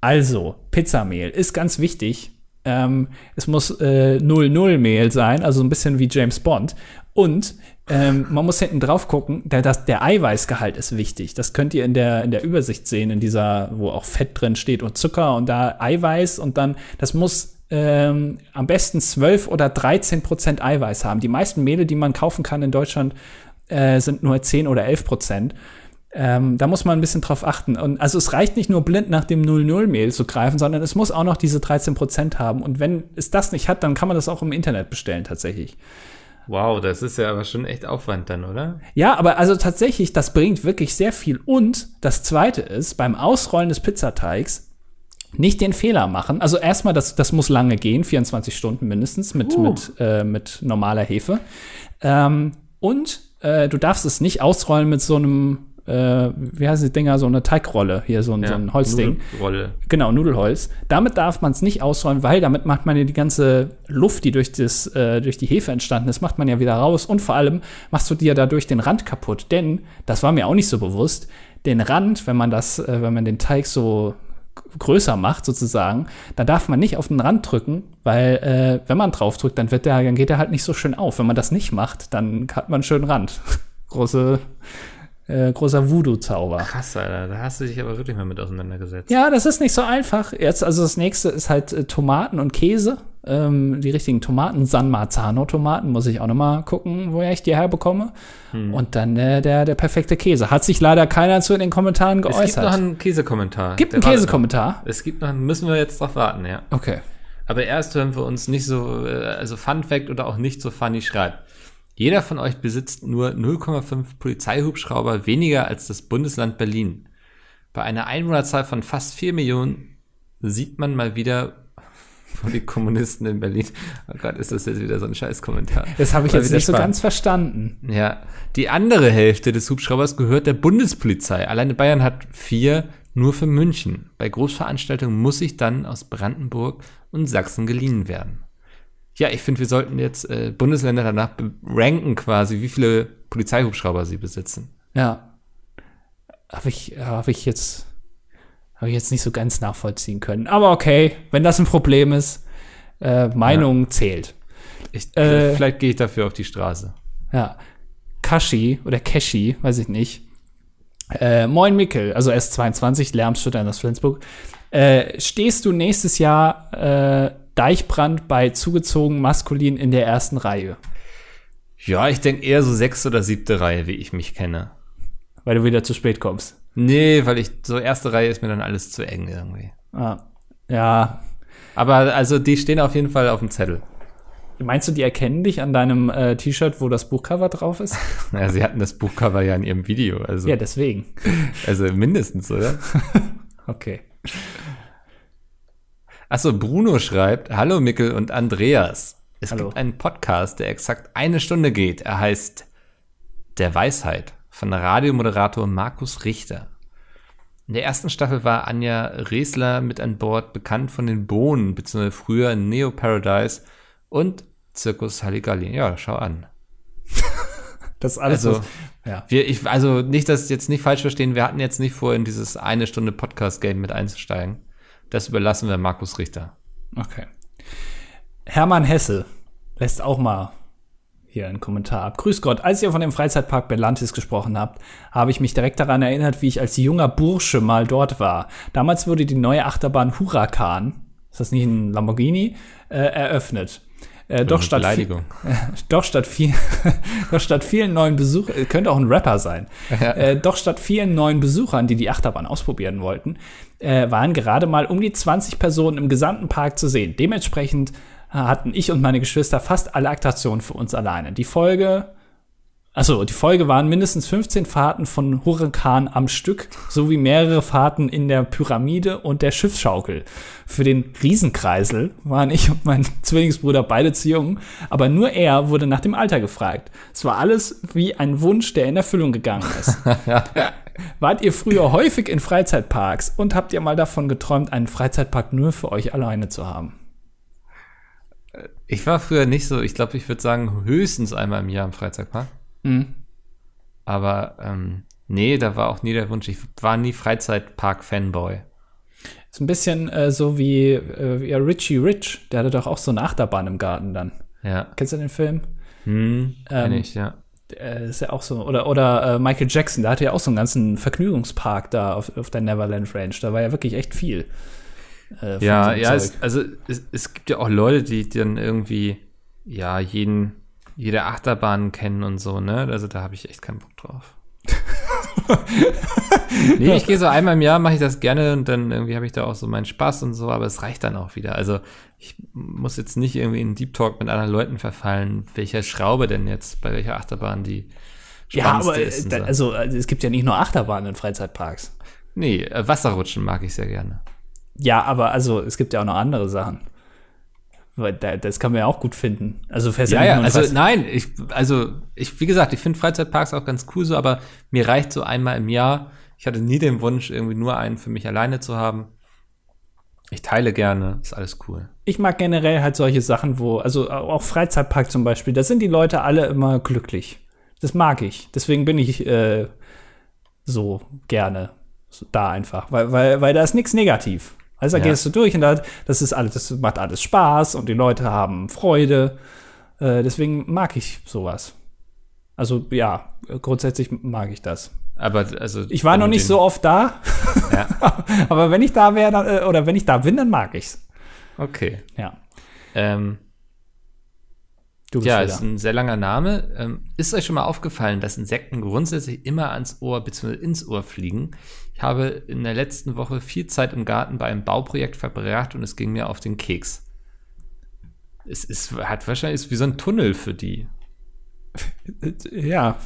also, Pizzamehl ist ganz wichtig. Ähm, es muss äh, 00-Mehl sein, also ein bisschen wie James Bond. Und ähm, man muss hinten drauf gucken, der, das, der Eiweißgehalt ist wichtig. Das könnt ihr in der, in der Übersicht sehen, in dieser, wo auch Fett drin steht und Zucker und da Eiweiß und dann, das muss ähm, am besten 12 oder 13 Prozent Eiweiß haben. Die meisten Mehle, die man kaufen kann in Deutschland, äh, sind nur 10 oder 11 Prozent. Ähm, da muss man ein bisschen drauf achten. Und also es reicht nicht nur blind nach dem 00-Mehl zu greifen, sondern es muss auch noch diese 13 Prozent haben. Und wenn es das nicht hat, dann kann man das auch im Internet bestellen tatsächlich. Wow, das ist ja aber schon echt Aufwand dann, oder? Ja, aber also tatsächlich, das bringt wirklich sehr viel. Und das Zweite ist, beim Ausrollen des Pizzateigs nicht den Fehler machen. Also erstmal, das, das muss lange gehen, 24 Stunden mindestens mit, Uh. mit, äh, mit normaler Hefe. Ähm, und äh, du darfst es nicht ausrollen mit so einem, äh, wie heißen die Dinger, so eine Teigrolle, hier so ein, so ein Holzding. Rolle. Genau, Nudelholz. Damit darf man es nicht ausrollen, weil damit macht man ja die ganze Luft, die durch, das, äh, durch die Hefe entstanden ist, macht man ja wieder raus. Und vor allem machst du dir dadurch den Rand kaputt. Denn, das war mir auch nicht so bewusst, den Rand, wenn man das, äh, wenn man den Teig so größer macht sozusagen, da darf man nicht auf den Rand drücken, weil äh, wenn man drauf drückt, dann wird der, dann geht der halt nicht so schön auf. Wenn man das nicht macht, dann hat man einen schönen Rand. Große, äh, großer Voodoo-Zauber. Krass, Alter. Da hast du dich aber wirklich mal mit auseinandergesetzt. Ja, das ist nicht so einfach. Jetzt, also das nächste ist halt äh, Tomaten und Käse. Ähm, die richtigen Tomaten, San Marzano-Tomaten, muss ich auch noch mal gucken, woher ich die herbekomme. Hm. Und dann äh, der, der perfekte Käse. Hat sich leider keiner zu in den Kommentaren Es gibt geäußert. noch einen Käsekommentar. Gibt einen Käsekommentar? Es gibt noch einen, müssen wir jetzt drauf warten, ja. Okay. Aber erst hören wir uns nicht so, äh, also Fun Fact oder auch nicht so funny schreibt. Jeder von euch besitzt nur 0,5 Polizeihubschrauber weniger als das Bundesland Berlin. Bei einer Einwohnerzahl von fast 4 Millionen sieht man mal wieder, wo die Kommunisten in Berlin. Oh Gott, ist das jetzt wieder so ein Scheißkommentar. Das habe ich Mal jetzt nicht so spannend. ganz verstanden. Ja, die andere Hälfte des Hubschraubers gehört der Bundespolizei. Alleine Bayern hat vier nur für München. Bei Großveranstaltungen muss sich dann aus Brandenburg und Sachsen geliehen werden. Ja, ich finde, wir sollten jetzt äh, Bundesländer danach ranken quasi, wie viele Polizeihubschrauber sie besitzen. Ja. Habe ich, habe ich jetzt, habe ich jetzt nicht so ganz nachvollziehen können. Aber okay, wenn das ein Problem ist, äh, Meinung zählt. Ich, Äh, vielleicht gehe ich dafür auf die Straße. Ja. Kashi oder Keshi, weiß ich nicht. Äh, Moin Mickel, also S22, Lärmstudent aus Flensburg. Äh, stehst du nächstes Jahr äh, Deichbrand bei zugezogen maskulin in der ersten Reihe? Ja, ich denke eher so sechste oder siebte Reihe, wie ich mich kenne. Weil du wieder zu spät kommst. Nee, weil ich, so erste Reihe ist mir dann alles zu eng irgendwie. Ah, ja. Aber also, die stehen auf jeden Fall auf dem Zettel. Meinst du, die erkennen dich an deinem äh, T-Shirt, wo das Buchcover drauf ist? Ja, sie hatten das Buchcover ja in ihrem Video, also, ja, deswegen. also mindestens, oder? Okay. Achso, Bruno schreibt, Hallo Mickel und Andreas. Es Hallo. gibt einen Podcast, der exakt eine Stunde geht. Er heißt Der Weisheit von Radiomoderator Markus Richter. In der ersten Staffel war Anja Resler mit an Bord, bekannt von den Bohnen, beziehungsweise früher Neo Paradise und Zirkus Halligalli. Ja, schau an. Das ist alles, Also, was, ja. Wir, ich, also nicht, dass jetzt nicht falsch verstehen, wir hatten jetzt nicht vor, in dieses eine Stunde Podcast-Game mit einzusteigen. Das überlassen wir Markus Richter. Okay. Hermann Hesse lässt auch mal hier einen Kommentar ab. Grüß Gott, als ihr von dem Freizeitpark Belantis gesprochen habt, habe ich mich direkt daran erinnert, wie ich als junger Bursche mal dort war. Damals wurde die neue Achterbahn Huracan, ist das nicht ein Lamborghini, äh, eröffnet. Äh, doch, statt vi- Beleidigung. doch statt viel, doch statt vielen neuen Besuchern, könnte auch ein Rapper sein. Äh, doch statt vielen neuen Besuchern, die die Achterbahn ausprobieren wollten, äh, waren gerade mal um die 20 Personen im gesamten Park zu sehen. Dementsprechend äh, hatten ich und meine Geschwister fast alle Attraktionen für uns alleine. Die Folge, also die Folge waren mindestens 15 Fahrten von Huracan am Stück, sowie mehrere Fahrten in der Pyramide und der Schiffsschaukel. Für den Riesenkreisel waren ich und mein Zwillingsbruder beide zu jung, aber nur er wurde nach dem Alter gefragt. Es war alles wie ein Wunsch, der in Erfüllung gegangen ist. Wart ihr früher häufig in Freizeitparks und habt ihr mal davon geträumt, einen Freizeitpark nur für euch alleine zu haben? Ich war früher nicht so, ich glaube, ich würde sagen, höchstens einmal im Jahr im Freizeitpark. Mhm. Aber ähm, nee, da war auch nie der Wunsch. Ich war nie Freizeitpark-Fanboy. Ist ein bisschen äh, so wie äh, ja, Richie Rich, der hatte doch auch so eine Achterbahn im Garten dann. Ja. Kennst du den Film? Hm, kenn Ähm, ich, ja. Äh, ist ja auch so. Oder, oder äh, Michael Jackson, der hatte ja auch so einen ganzen Vergnügungspark da auf, auf der Neverland Range. Da war ja wirklich echt viel. äh, Ja, so ja, es, also es, es gibt ja auch Leute, die dann irgendwie, ja, jeden, jede Achterbahn kennen und so, ne? Also da habe ich echt keinen Bock drauf. nee, ich gehe so einmal im Jahr, mache ich das gerne und dann irgendwie habe ich da auch so meinen Spaß und so, aber es reicht dann auch wieder. Also ich muss jetzt nicht irgendwie in Deep Talk mit anderen Leuten verfallen, welcher Schraube denn jetzt, bei welcher Achterbahn die ja, spannendste aber ist. da, also, also es gibt ja nicht nur Achterbahnen in Freizeitparks. nee, äh, Wasserrutschen mag ich sehr gerne. Ja, aber also es gibt ja auch noch andere Sachen. Weil da, das kann man ja auch gut finden. Also fährst Ja, ja, also nein, ich, also ich, wie gesagt, ich finde Freizeitparks auch ganz cool so, aber mir reicht so einmal im Jahr. Ich hatte nie den Wunsch, irgendwie nur einen für mich alleine zu haben. Ich teile gerne, ist alles cool. ich mag generell halt solche Sachen, wo, also auch Freizeitpark zum Beispiel, da sind die Leute alle immer glücklich. Das mag ich. Deswegen bin ich äh, so gerne da einfach, weil, weil, weil da ist nichts negativ. Also da Ja. gehst du durch und da, das ist alles, das macht alles Spaß und die Leute haben Freude. Äh, deswegen mag ich sowas. Also ja, grundsätzlich mag ich das. Aber also Ich war noch nicht so oft da, Ja, aber wenn ich da wäre äh, oder wenn ich da bin, dann mag ich's. okay. Ja. Ähm, Du bist ja, wieder. ist ein sehr langer Name. Ähm, ist euch schon mal aufgefallen, dass Insekten grundsätzlich immer ans Ohr bzw. ins Ohr fliegen? Ich habe in der letzten Woche viel Zeit im Garten bei einem Bauprojekt verbracht und es ging mir auf den Keks. Es ist, hat wahrscheinlich ist wie so ein Tunnel für die. Ja,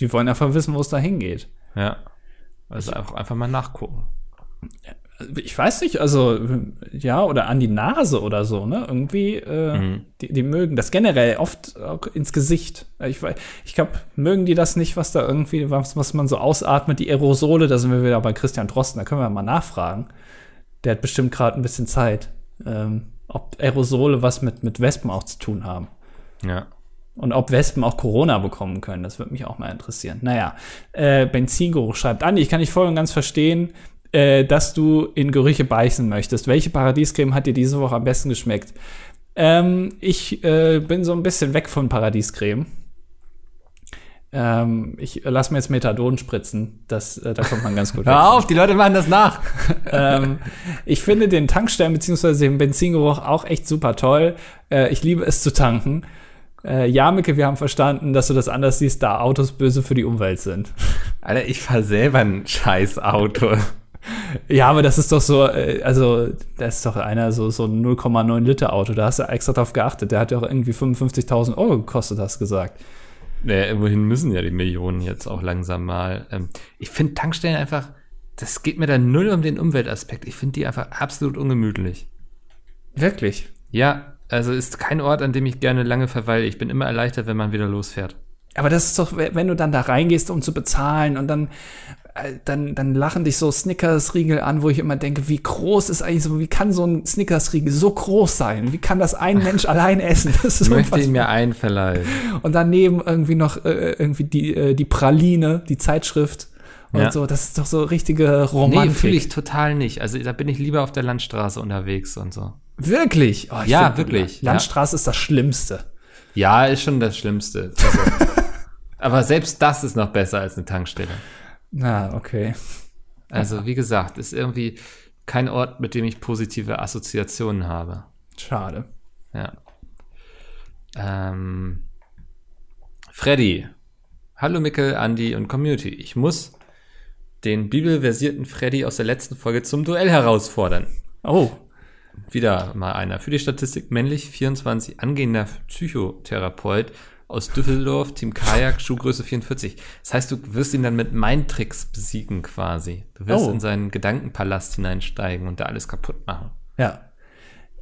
die wollen einfach wissen, wo es da hingeht. Ja. Also auch einfach mal nachgucken. Ich weiß nicht, also ja, oder an die Nase oder so, ne? Irgendwie, äh, Mhm. die, die mögen das generell oft auch ins Gesicht. Ich, ich glaube, mögen die das nicht, was da irgendwie, was, was man so ausatmet, die Aerosole, da sind wir wieder bei Christian Drosten, da können wir mal nachfragen. Der hat bestimmt gerade ein bisschen Zeit, ähm, ob Aerosole was mit, mit Wespen auch zu tun haben. Ja. Und ob Wespen auch Corona bekommen können, das würde mich auch mal interessieren. Naja, äh, Benzingeruch schreibt, Andi, ich kann nicht voll und ganz verstehen, äh, dass du in Gerüche beißen möchtest. Welche Paradiescreme hat dir diese Woche am besten geschmeckt? Ähm, ich äh, bin so ein bisschen weg von Paradiescreme. Ähm, ich lasse mir jetzt Methadon spritzen. Das, äh, da kommt man ganz gut. Hör auf, die Leute machen das nach. ähm, ich finde den Tankstellen bzw. den Benzingeruch auch echt super toll. Äh, ich liebe es zu tanken. Äh, ja, Micke, wir haben verstanden, dass du das anders siehst, da Autos böse für die Umwelt sind. Alter, ich fahr selber ein scheiß Auto. Ja, aber das ist doch so, äh, also, das ist doch einer so, so ein 0,9 Liter Auto. Da hast du extra drauf geachtet. Der hat ja auch irgendwie 55.000 Euro gekostet, hast du gesagt. Naja, wohin müssen ja die Millionen jetzt auch langsam mal. Ähm, ich finde Tankstellen einfach, das geht mir da null um den Umweltaspekt. Ich finde die einfach absolut ungemütlich. Wirklich? Ja, also ist kein Ort, an dem ich gerne lange verweile. Ich bin immer erleichtert, wenn man wieder losfährt. Aber das ist doch, wenn du dann da reingehst, um zu bezahlen und dann, dann, dann lachen dich so Snickers-Riegel an, wo ich immer denke, wie groß ist eigentlich so, wie kann so ein Snickers-Riegel so groß sein? Wie kann das ein Mensch allein essen? Das ist Ich möchte ihn mir einverleiben. Und daneben irgendwie noch äh, irgendwie die, äh, die Praline, die Zeitschrift und Ja. so. Das ist doch so richtige Nee, Romantik. fühle ich total nicht. Also da bin ich lieber auf der Landstraße unterwegs und so. Wirklich? Oh, Ja, find, wirklich, La- Landstraße ist das Schlimmste. Ja, ist schon das Schlimmste. Also, aber selbst das ist noch besser als eine Tankstelle. Na, okay. Also wie gesagt, ist irgendwie kein Ort, mit dem ich positive Assoziationen habe. Schade. Ja. Ähm, Freddy. Hallo Mikkel, Andy und Community. Ich muss den bibelversierten Freddy aus der letzten Folge zum Duell herausfordern. Oh, Wieder mal einer. Für die Statistik männlich 24, angehender Psychotherapeut aus Düsseldorf, Team Kajak, Schuhgröße 44. Das heißt, du wirst ihn dann mit Mindtricks besiegen quasi. Du wirst Oh. in seinen Gedankenpalast hineinsteigen und da alles kaputt machen. ja.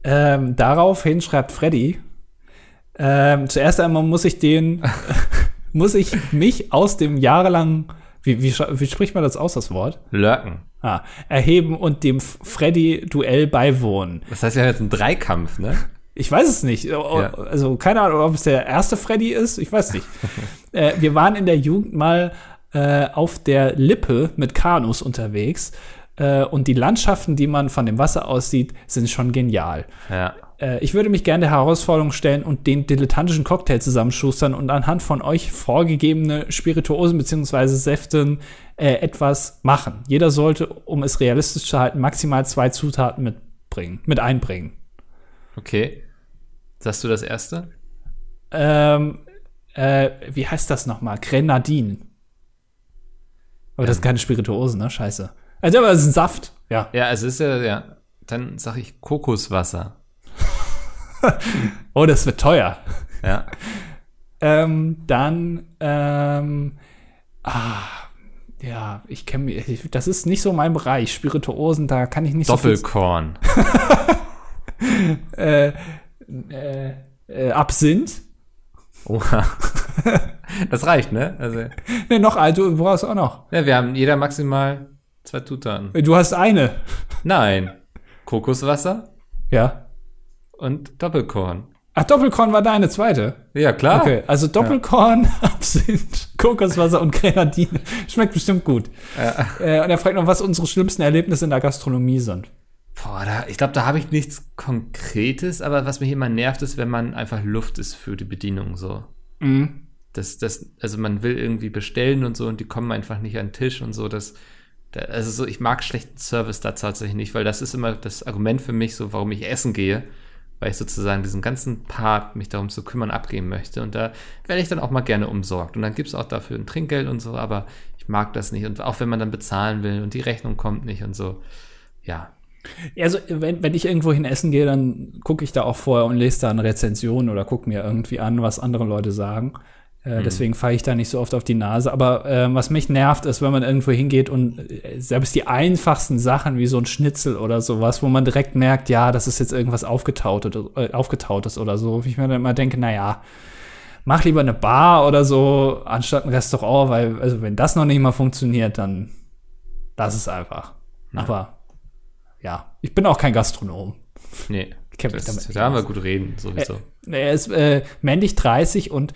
Ähm, daraufhin schreibt Freddy, ähm, zuerst einmal muss ich den, muss ich mich aus dem jahrelangen, wie, wie, wie spricht man das aus, das Wort? Lurken. Ah, erheben und dem Freddy-Duell beiwohnen. Das heißt, wir haben jetzt einen Dreikampf, ne? Ich weiß es nicht. Also keine Ahnung, ob es der erste Freddy ist. Ich weiß nicht. äh, wir waren in der Jugend mal äh, auf der Lippe mit Kanus unterwegs. Äh, und die Landschaften, die man von dem Wasser aus sieht, sind schon genial. Ja. Äh, ich würde mich gerne der Herausforderung stellen und den dilettantischen Cocktail zusammenschustern und anhand von euch vorgegebene Spirituosen bzw. Säften äh, etwas machen. Jeder sollte, um es realistisch zu halten, maximal zwei Zutaten mitbringen, mit einbringen. Okay. Sagst du das erste? Ähm, äh, wie heißt das nochmal? Grenadin. Aber das ist keine Spirituose, ne? Scheiße. Also, aber es ist ein Saft. Ja. Ja, es ist ja, ja. Dann sag ich Kokoswasser. Oh, das wird teuer. Ja. Ähm, dann, ähm, ah, ja, ich kenne mich, das ist nicht so mein Bereich. Spirituosen, da kann ich nicht Doppelkorn. so viel, äh, äh, äh, Absinth. Oha. Das reicht, ne? Also, Ne, noch, also, du brauchst auch noch. ja, wir haben jeder maximal zwei Zutaten. Du hast eine. Nein. Kokoswasser Ja. und Doppelkorn. Ach, Doppelkorn war deine zweite. Ja, klar. Okay, also Doppelkorn, Absinth, Kokoswasser und Grenadine. Schmeckt bestimmt gut. Äh, und er fragt noch, was unsere schlimmsten Erlebnisse in der Gastronomie sind. Boah, da, ich glaube, da habe ich nichts Konkretes, aber was mich immer nervt, ist, wenn man einfach Luft ist für die Bedienung so. Mhm. Das, das, also man will irgendwie bestellen und so und die kommen einfach nicht an den Tisch und so. Das, da, also so, ich mag schlechten Service da tatsächlich nicht, weil das ist immer das Argument für mich, so warum ich essen gehe, weil ich sozusagen diesen ganzen Part, mich darum zu kümmern, abgeben möchte. Und da werde ich dann auch mal gerne umsorgt. Und dann gibt es auch dafür ein Trinkgeld und so, aber ich mag das nicht. Und auch wenn man dann bezahlen will und die Rechnung kommt nicht und so. Ja, Also, wenn, wenn ich irgendwo hin essen gehe, dann gucke ich da auch vorher und lese da eine Rezension oder gucke mir irgendwie an, was andere Leute sagen. Äh, Deswegen falle ich da nicht so oft auf die Nase. Aber äh, was mich nervt, ist, wenn man irgendwo hingeht und äh, selbst die einfachsten Sachen wie so ein Schnitzel oder sowas, wo man direkt merkt, ja, das ist jetzt irgendwas aufgetautes, äh, aufgetautes oder so. Wie ich mir dann immer denke, na ja, mach lieber eine Bar oder so, anstatt ein Restaurant, weil, also wenn das noch nicht mal funktioniert, dann das ist einfach. Aber ja, ich bin auch kein Gastronom. nee. Das, damit da haben wir gut reden, sowieso. Er ist äh, männlich 30 und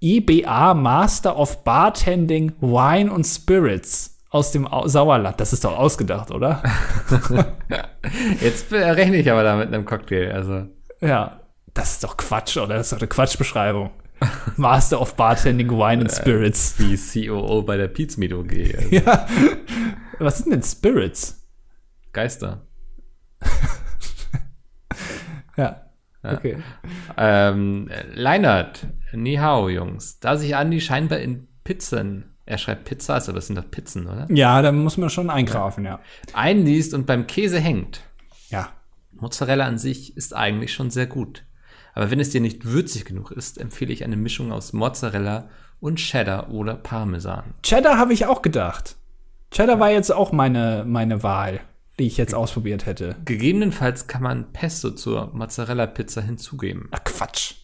IBA Master of Bartending, Wine und Spirits aus dem Au Sauerland. Das ist doch ausgedacht, oder? Jetzt äh, rechne ich aber da mit einem Cocktail. Also, ja, das ist doch Quatsch, oder? Das ist doch eine Quatschbeschreibung. Master of Bartending, Wine and Spirits. wie COO bei der Pizmeet OG. Also Ja. Was sind denn Spirits? Geister. Ja. Okay. Ähm, Leinert, ni hao, Jungs. Da sich Andi scheinbar in Pizzen, er schreibt Pizzas, aber es sind doch Pizzen, oder? Ja, da muss man schon einkaufen, ja. Einliest und beim Käse hängt. Ja. Mozzarella an sich ist eigentlich schon sehr gut. Aber wenn es dir nicht würzig genug ist, empfehle ich eine Mischung aus Mozzarella und Cheddar oder Parmesan. Cheddar habe ich auch gedacht. Cheddar war jetzt auch meine, meine Wahl, die ich jetzt ausprobiert hätte. Gegebenenfalls kann man Pesto zur Mozzarella-Pizza hinzugeben. Ach, Quatsch.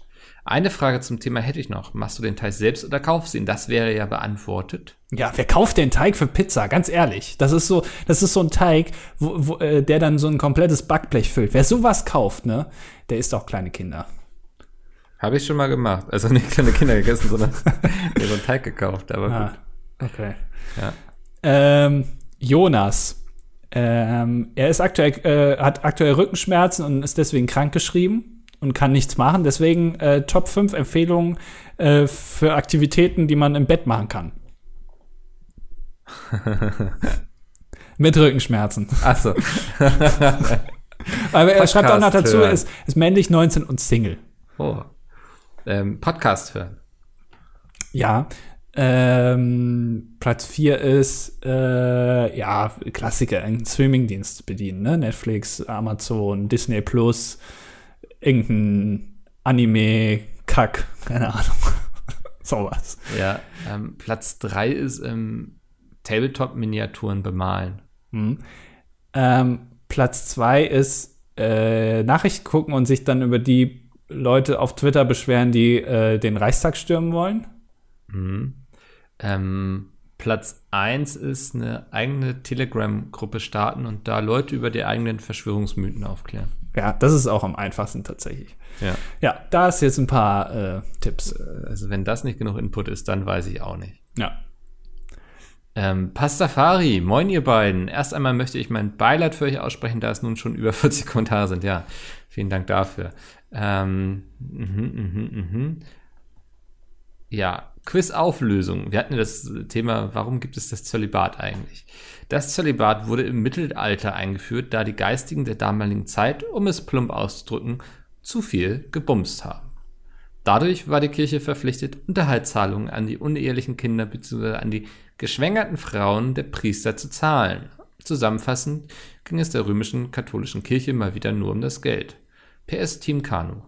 Eine Frage zum Thema hätte ich noch. Machst du den Teig selbst oder kaufst ihn? Das wäre ja beantwortet. Ja, wer kauft den Teig für Pizza? Ganz ehrlich. Das ist so, das ist so ein Teig, wo, wo, äh, der dann so ein komplettes Backblech füllt. Wer sowas kauft, ne, der isst auch kleine Kinder. Habe ich schon mal gemacht. Also nicht kleine Kinder gegessen, sondern mir so einen Teig gekauft. Aber Ah, gut. okay. Ja. Ähm, Jonas. Ähm, er ist aktuell, äh, hat aktuell Rückenschmerzen und ist deswegen krankgeschrieben und kann nichts machen. Deswegen äh, Top 5 Empfehlungen äh, für Aktivitäten, die man im Bett machen kann. Mit Rückenschmerzen. Ach so. Aber er schreibt auch noch Podcast dazu, er ist, ist männlich 19 und Single. Oh. Ähm, Podcast hören. Ja. Ähm, Platz 4 ist, äh, ja, Klassiker, einen Streamingdienst bedienen, ne? Netflix, Amazon, Disney Plus, irgendein Anime, Kack, keine Ahnung. Sowas. Ja. Ähm, Platz drei ist ähm, Tabletop-Miniaturen bemalen. Mhm. Ähm, Platz 2 ist äh, Nachrichten gucken und sich dann über die Leute auf Twitter beschweren, die äh, den Reichstag stürmen wollen. Ähm, Platz 1 ist eine eigene Telegram-Gruppe starten und da Leute über die eigenen Verschwörungsmythen aufklären. Ja, das ist auch am einfachsten tatsächlich. Ja. Ja, da ist jetzt ein paar äh, Tipps. Also wenn das nicht genug Input ist, dann weiß ich auch nicht. Ja. Ähm, Pastafari, moin ihr beiden. Erst einmal möchte ich mein Beileid für euch aussprechen, da es nun schon über 40 Kommentare sind. Ja, vielen Dank dafür. Ähm, mhm, mhm, mhm. Ja, Quiz-Auflösung. Wir hatten ja das Thema, warum gibt es das Zölibat eigentlich? Das Zölibat wurde im Mittelalter eingeführt, da die Geistigen der damaligen Zeit, um es plump auszudrücken, zu viel gebumst haben. Dadurch war die Kirche verpflichtet, Unterhaltszahlungen an die unehelichen Kinder bzw. an die geschwängerten Frauen der Priester zu zahlen. Zusammenfassend ging es der römischen katholischen Kirche mal wieder nur um das Geld. PS Team Kanu.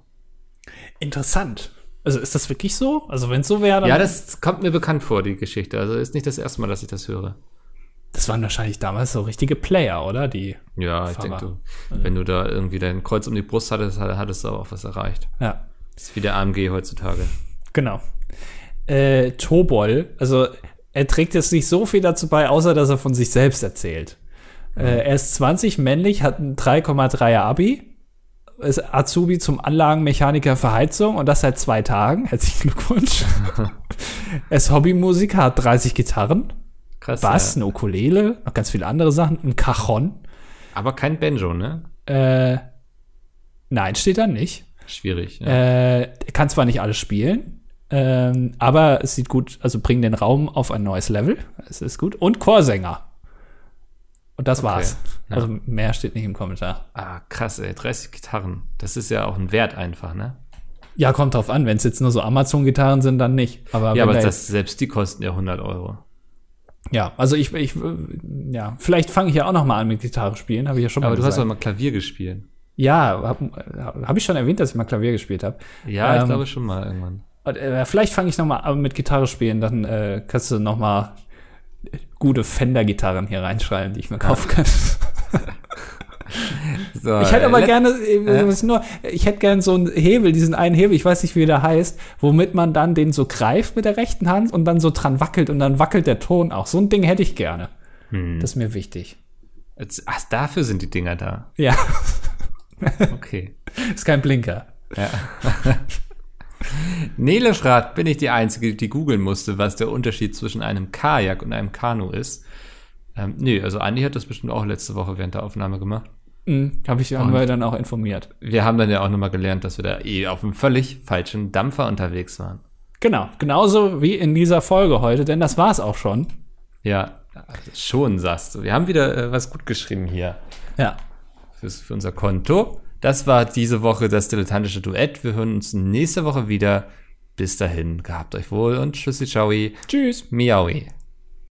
Interessant. Also ist das wirklich so? Also wenn es so wäre, dann. Ja, das kommt mir bekannt vor, die Geschichte. Also ist nicht das erste Mal, dass ich das höre. das waren wahrscheinlich damals so richtige Player, oder? Die. Ja, ich Pfarrer. denke, du, wenn du da irgendwie dein Kreuz um die Brust hattest, hattest du auch was erreicht. Ja, Das ist wie der AMG heutzutage. genau. Äh, Tobol, also er trägt jetzt nicht so viel dazu bei, außer dass er von sich selbst erzählt. Äh, er ist 20, männlich, hat ein 3,3er Abi, ist Azubi zum Anlagenmechaniker für Heizung und das seit zwei Tagen. Herzlichen Glückwunsch. er ist Hobbymusiker, hat 30 Gitarren, Krass. Bass, Ja. eine Ukulele, noch ganz viele andere Sachen, ein Cajon. Aber kein Banjo, ne? Äh, nein, steht da nicht. Schwierig. Ja. Äh, kann zwar nicht alles spielen, ähm, aber es sieht gut, also bringt den Raum auf ein neues Level. Es ist gut. Und Chorsänger. Und das Okay, war's. ja. Also mehr steht nicht im Kommentar. Ah, krass, ey. 30 Gitarren. Das ist ja auch ein Wert einfach, ne? Ja, kommt drauf an. Wenn es jetzt nur so Amazon-Gitarren sind, dann nicht. Aber, ja, aber da das, selbst die kosten ja 100 Euro. ja, also ich, ich, äh, ja, vielleicht fange ich ja auch noch mal an mit Gitarre spielen. Habe ich ja schon Aber mal du hast gesagt. doch mal Klavier gespielt. ja, habe hab ich schon erwähnt, dass ich mal Klavier gespielt habe. Ja, ich Ähm, glaube schon mal irgendwann. Und, äh, vielleicht fange ich noch mal an mit Gitarre spielen, dann äh, kannst du noch mal gute Fender-Gitarren hier reinschreiben, die ich mir kaufen kann. So, Ich hätte aber gerne, äh, nur, ich hätte gerne so einen Hebel, diesen einen Hebel, ich weiß nicht, wie der heißt, womit man dann den so greift mit der rechten Hand und dann so dran wackelt und dann wackelt der Ton auch. So ein Ding hätte ich gerne. Hm. Das ist mir wichtig. Ach, dafür sind die Dinger da. Ja, Okay. ist kein Blinker. Ja. Nele fragt, bin ich die Einzige, die googeln musste, was der Unterschied zwischen einem Kajak und einem Kanu ist? Ähm, nee, also Andi hat das bestimmt auch letzte Woche während der Aufnahme gemacht. Mhm, Habe ich haben wir dann auch informiert. Wir haben dann ja auch nochmal gelernt, dass wir da eh auf einem völlig falschen Dampfer unterwegs waren. Genau, genauso wie in dieser Folge heute, denn das war's auch schon. Ja, schon sagst du. Wir haben wieder äh, was gut geschrieben hier Ja. fürs, für unser Konto. Das war diese Woche das dilettantische Duett. Wir hören uns nächste Woche wieder. Bis dahin, gehabt euch wohl und tschüssi, ciao, Tschüss. miaui.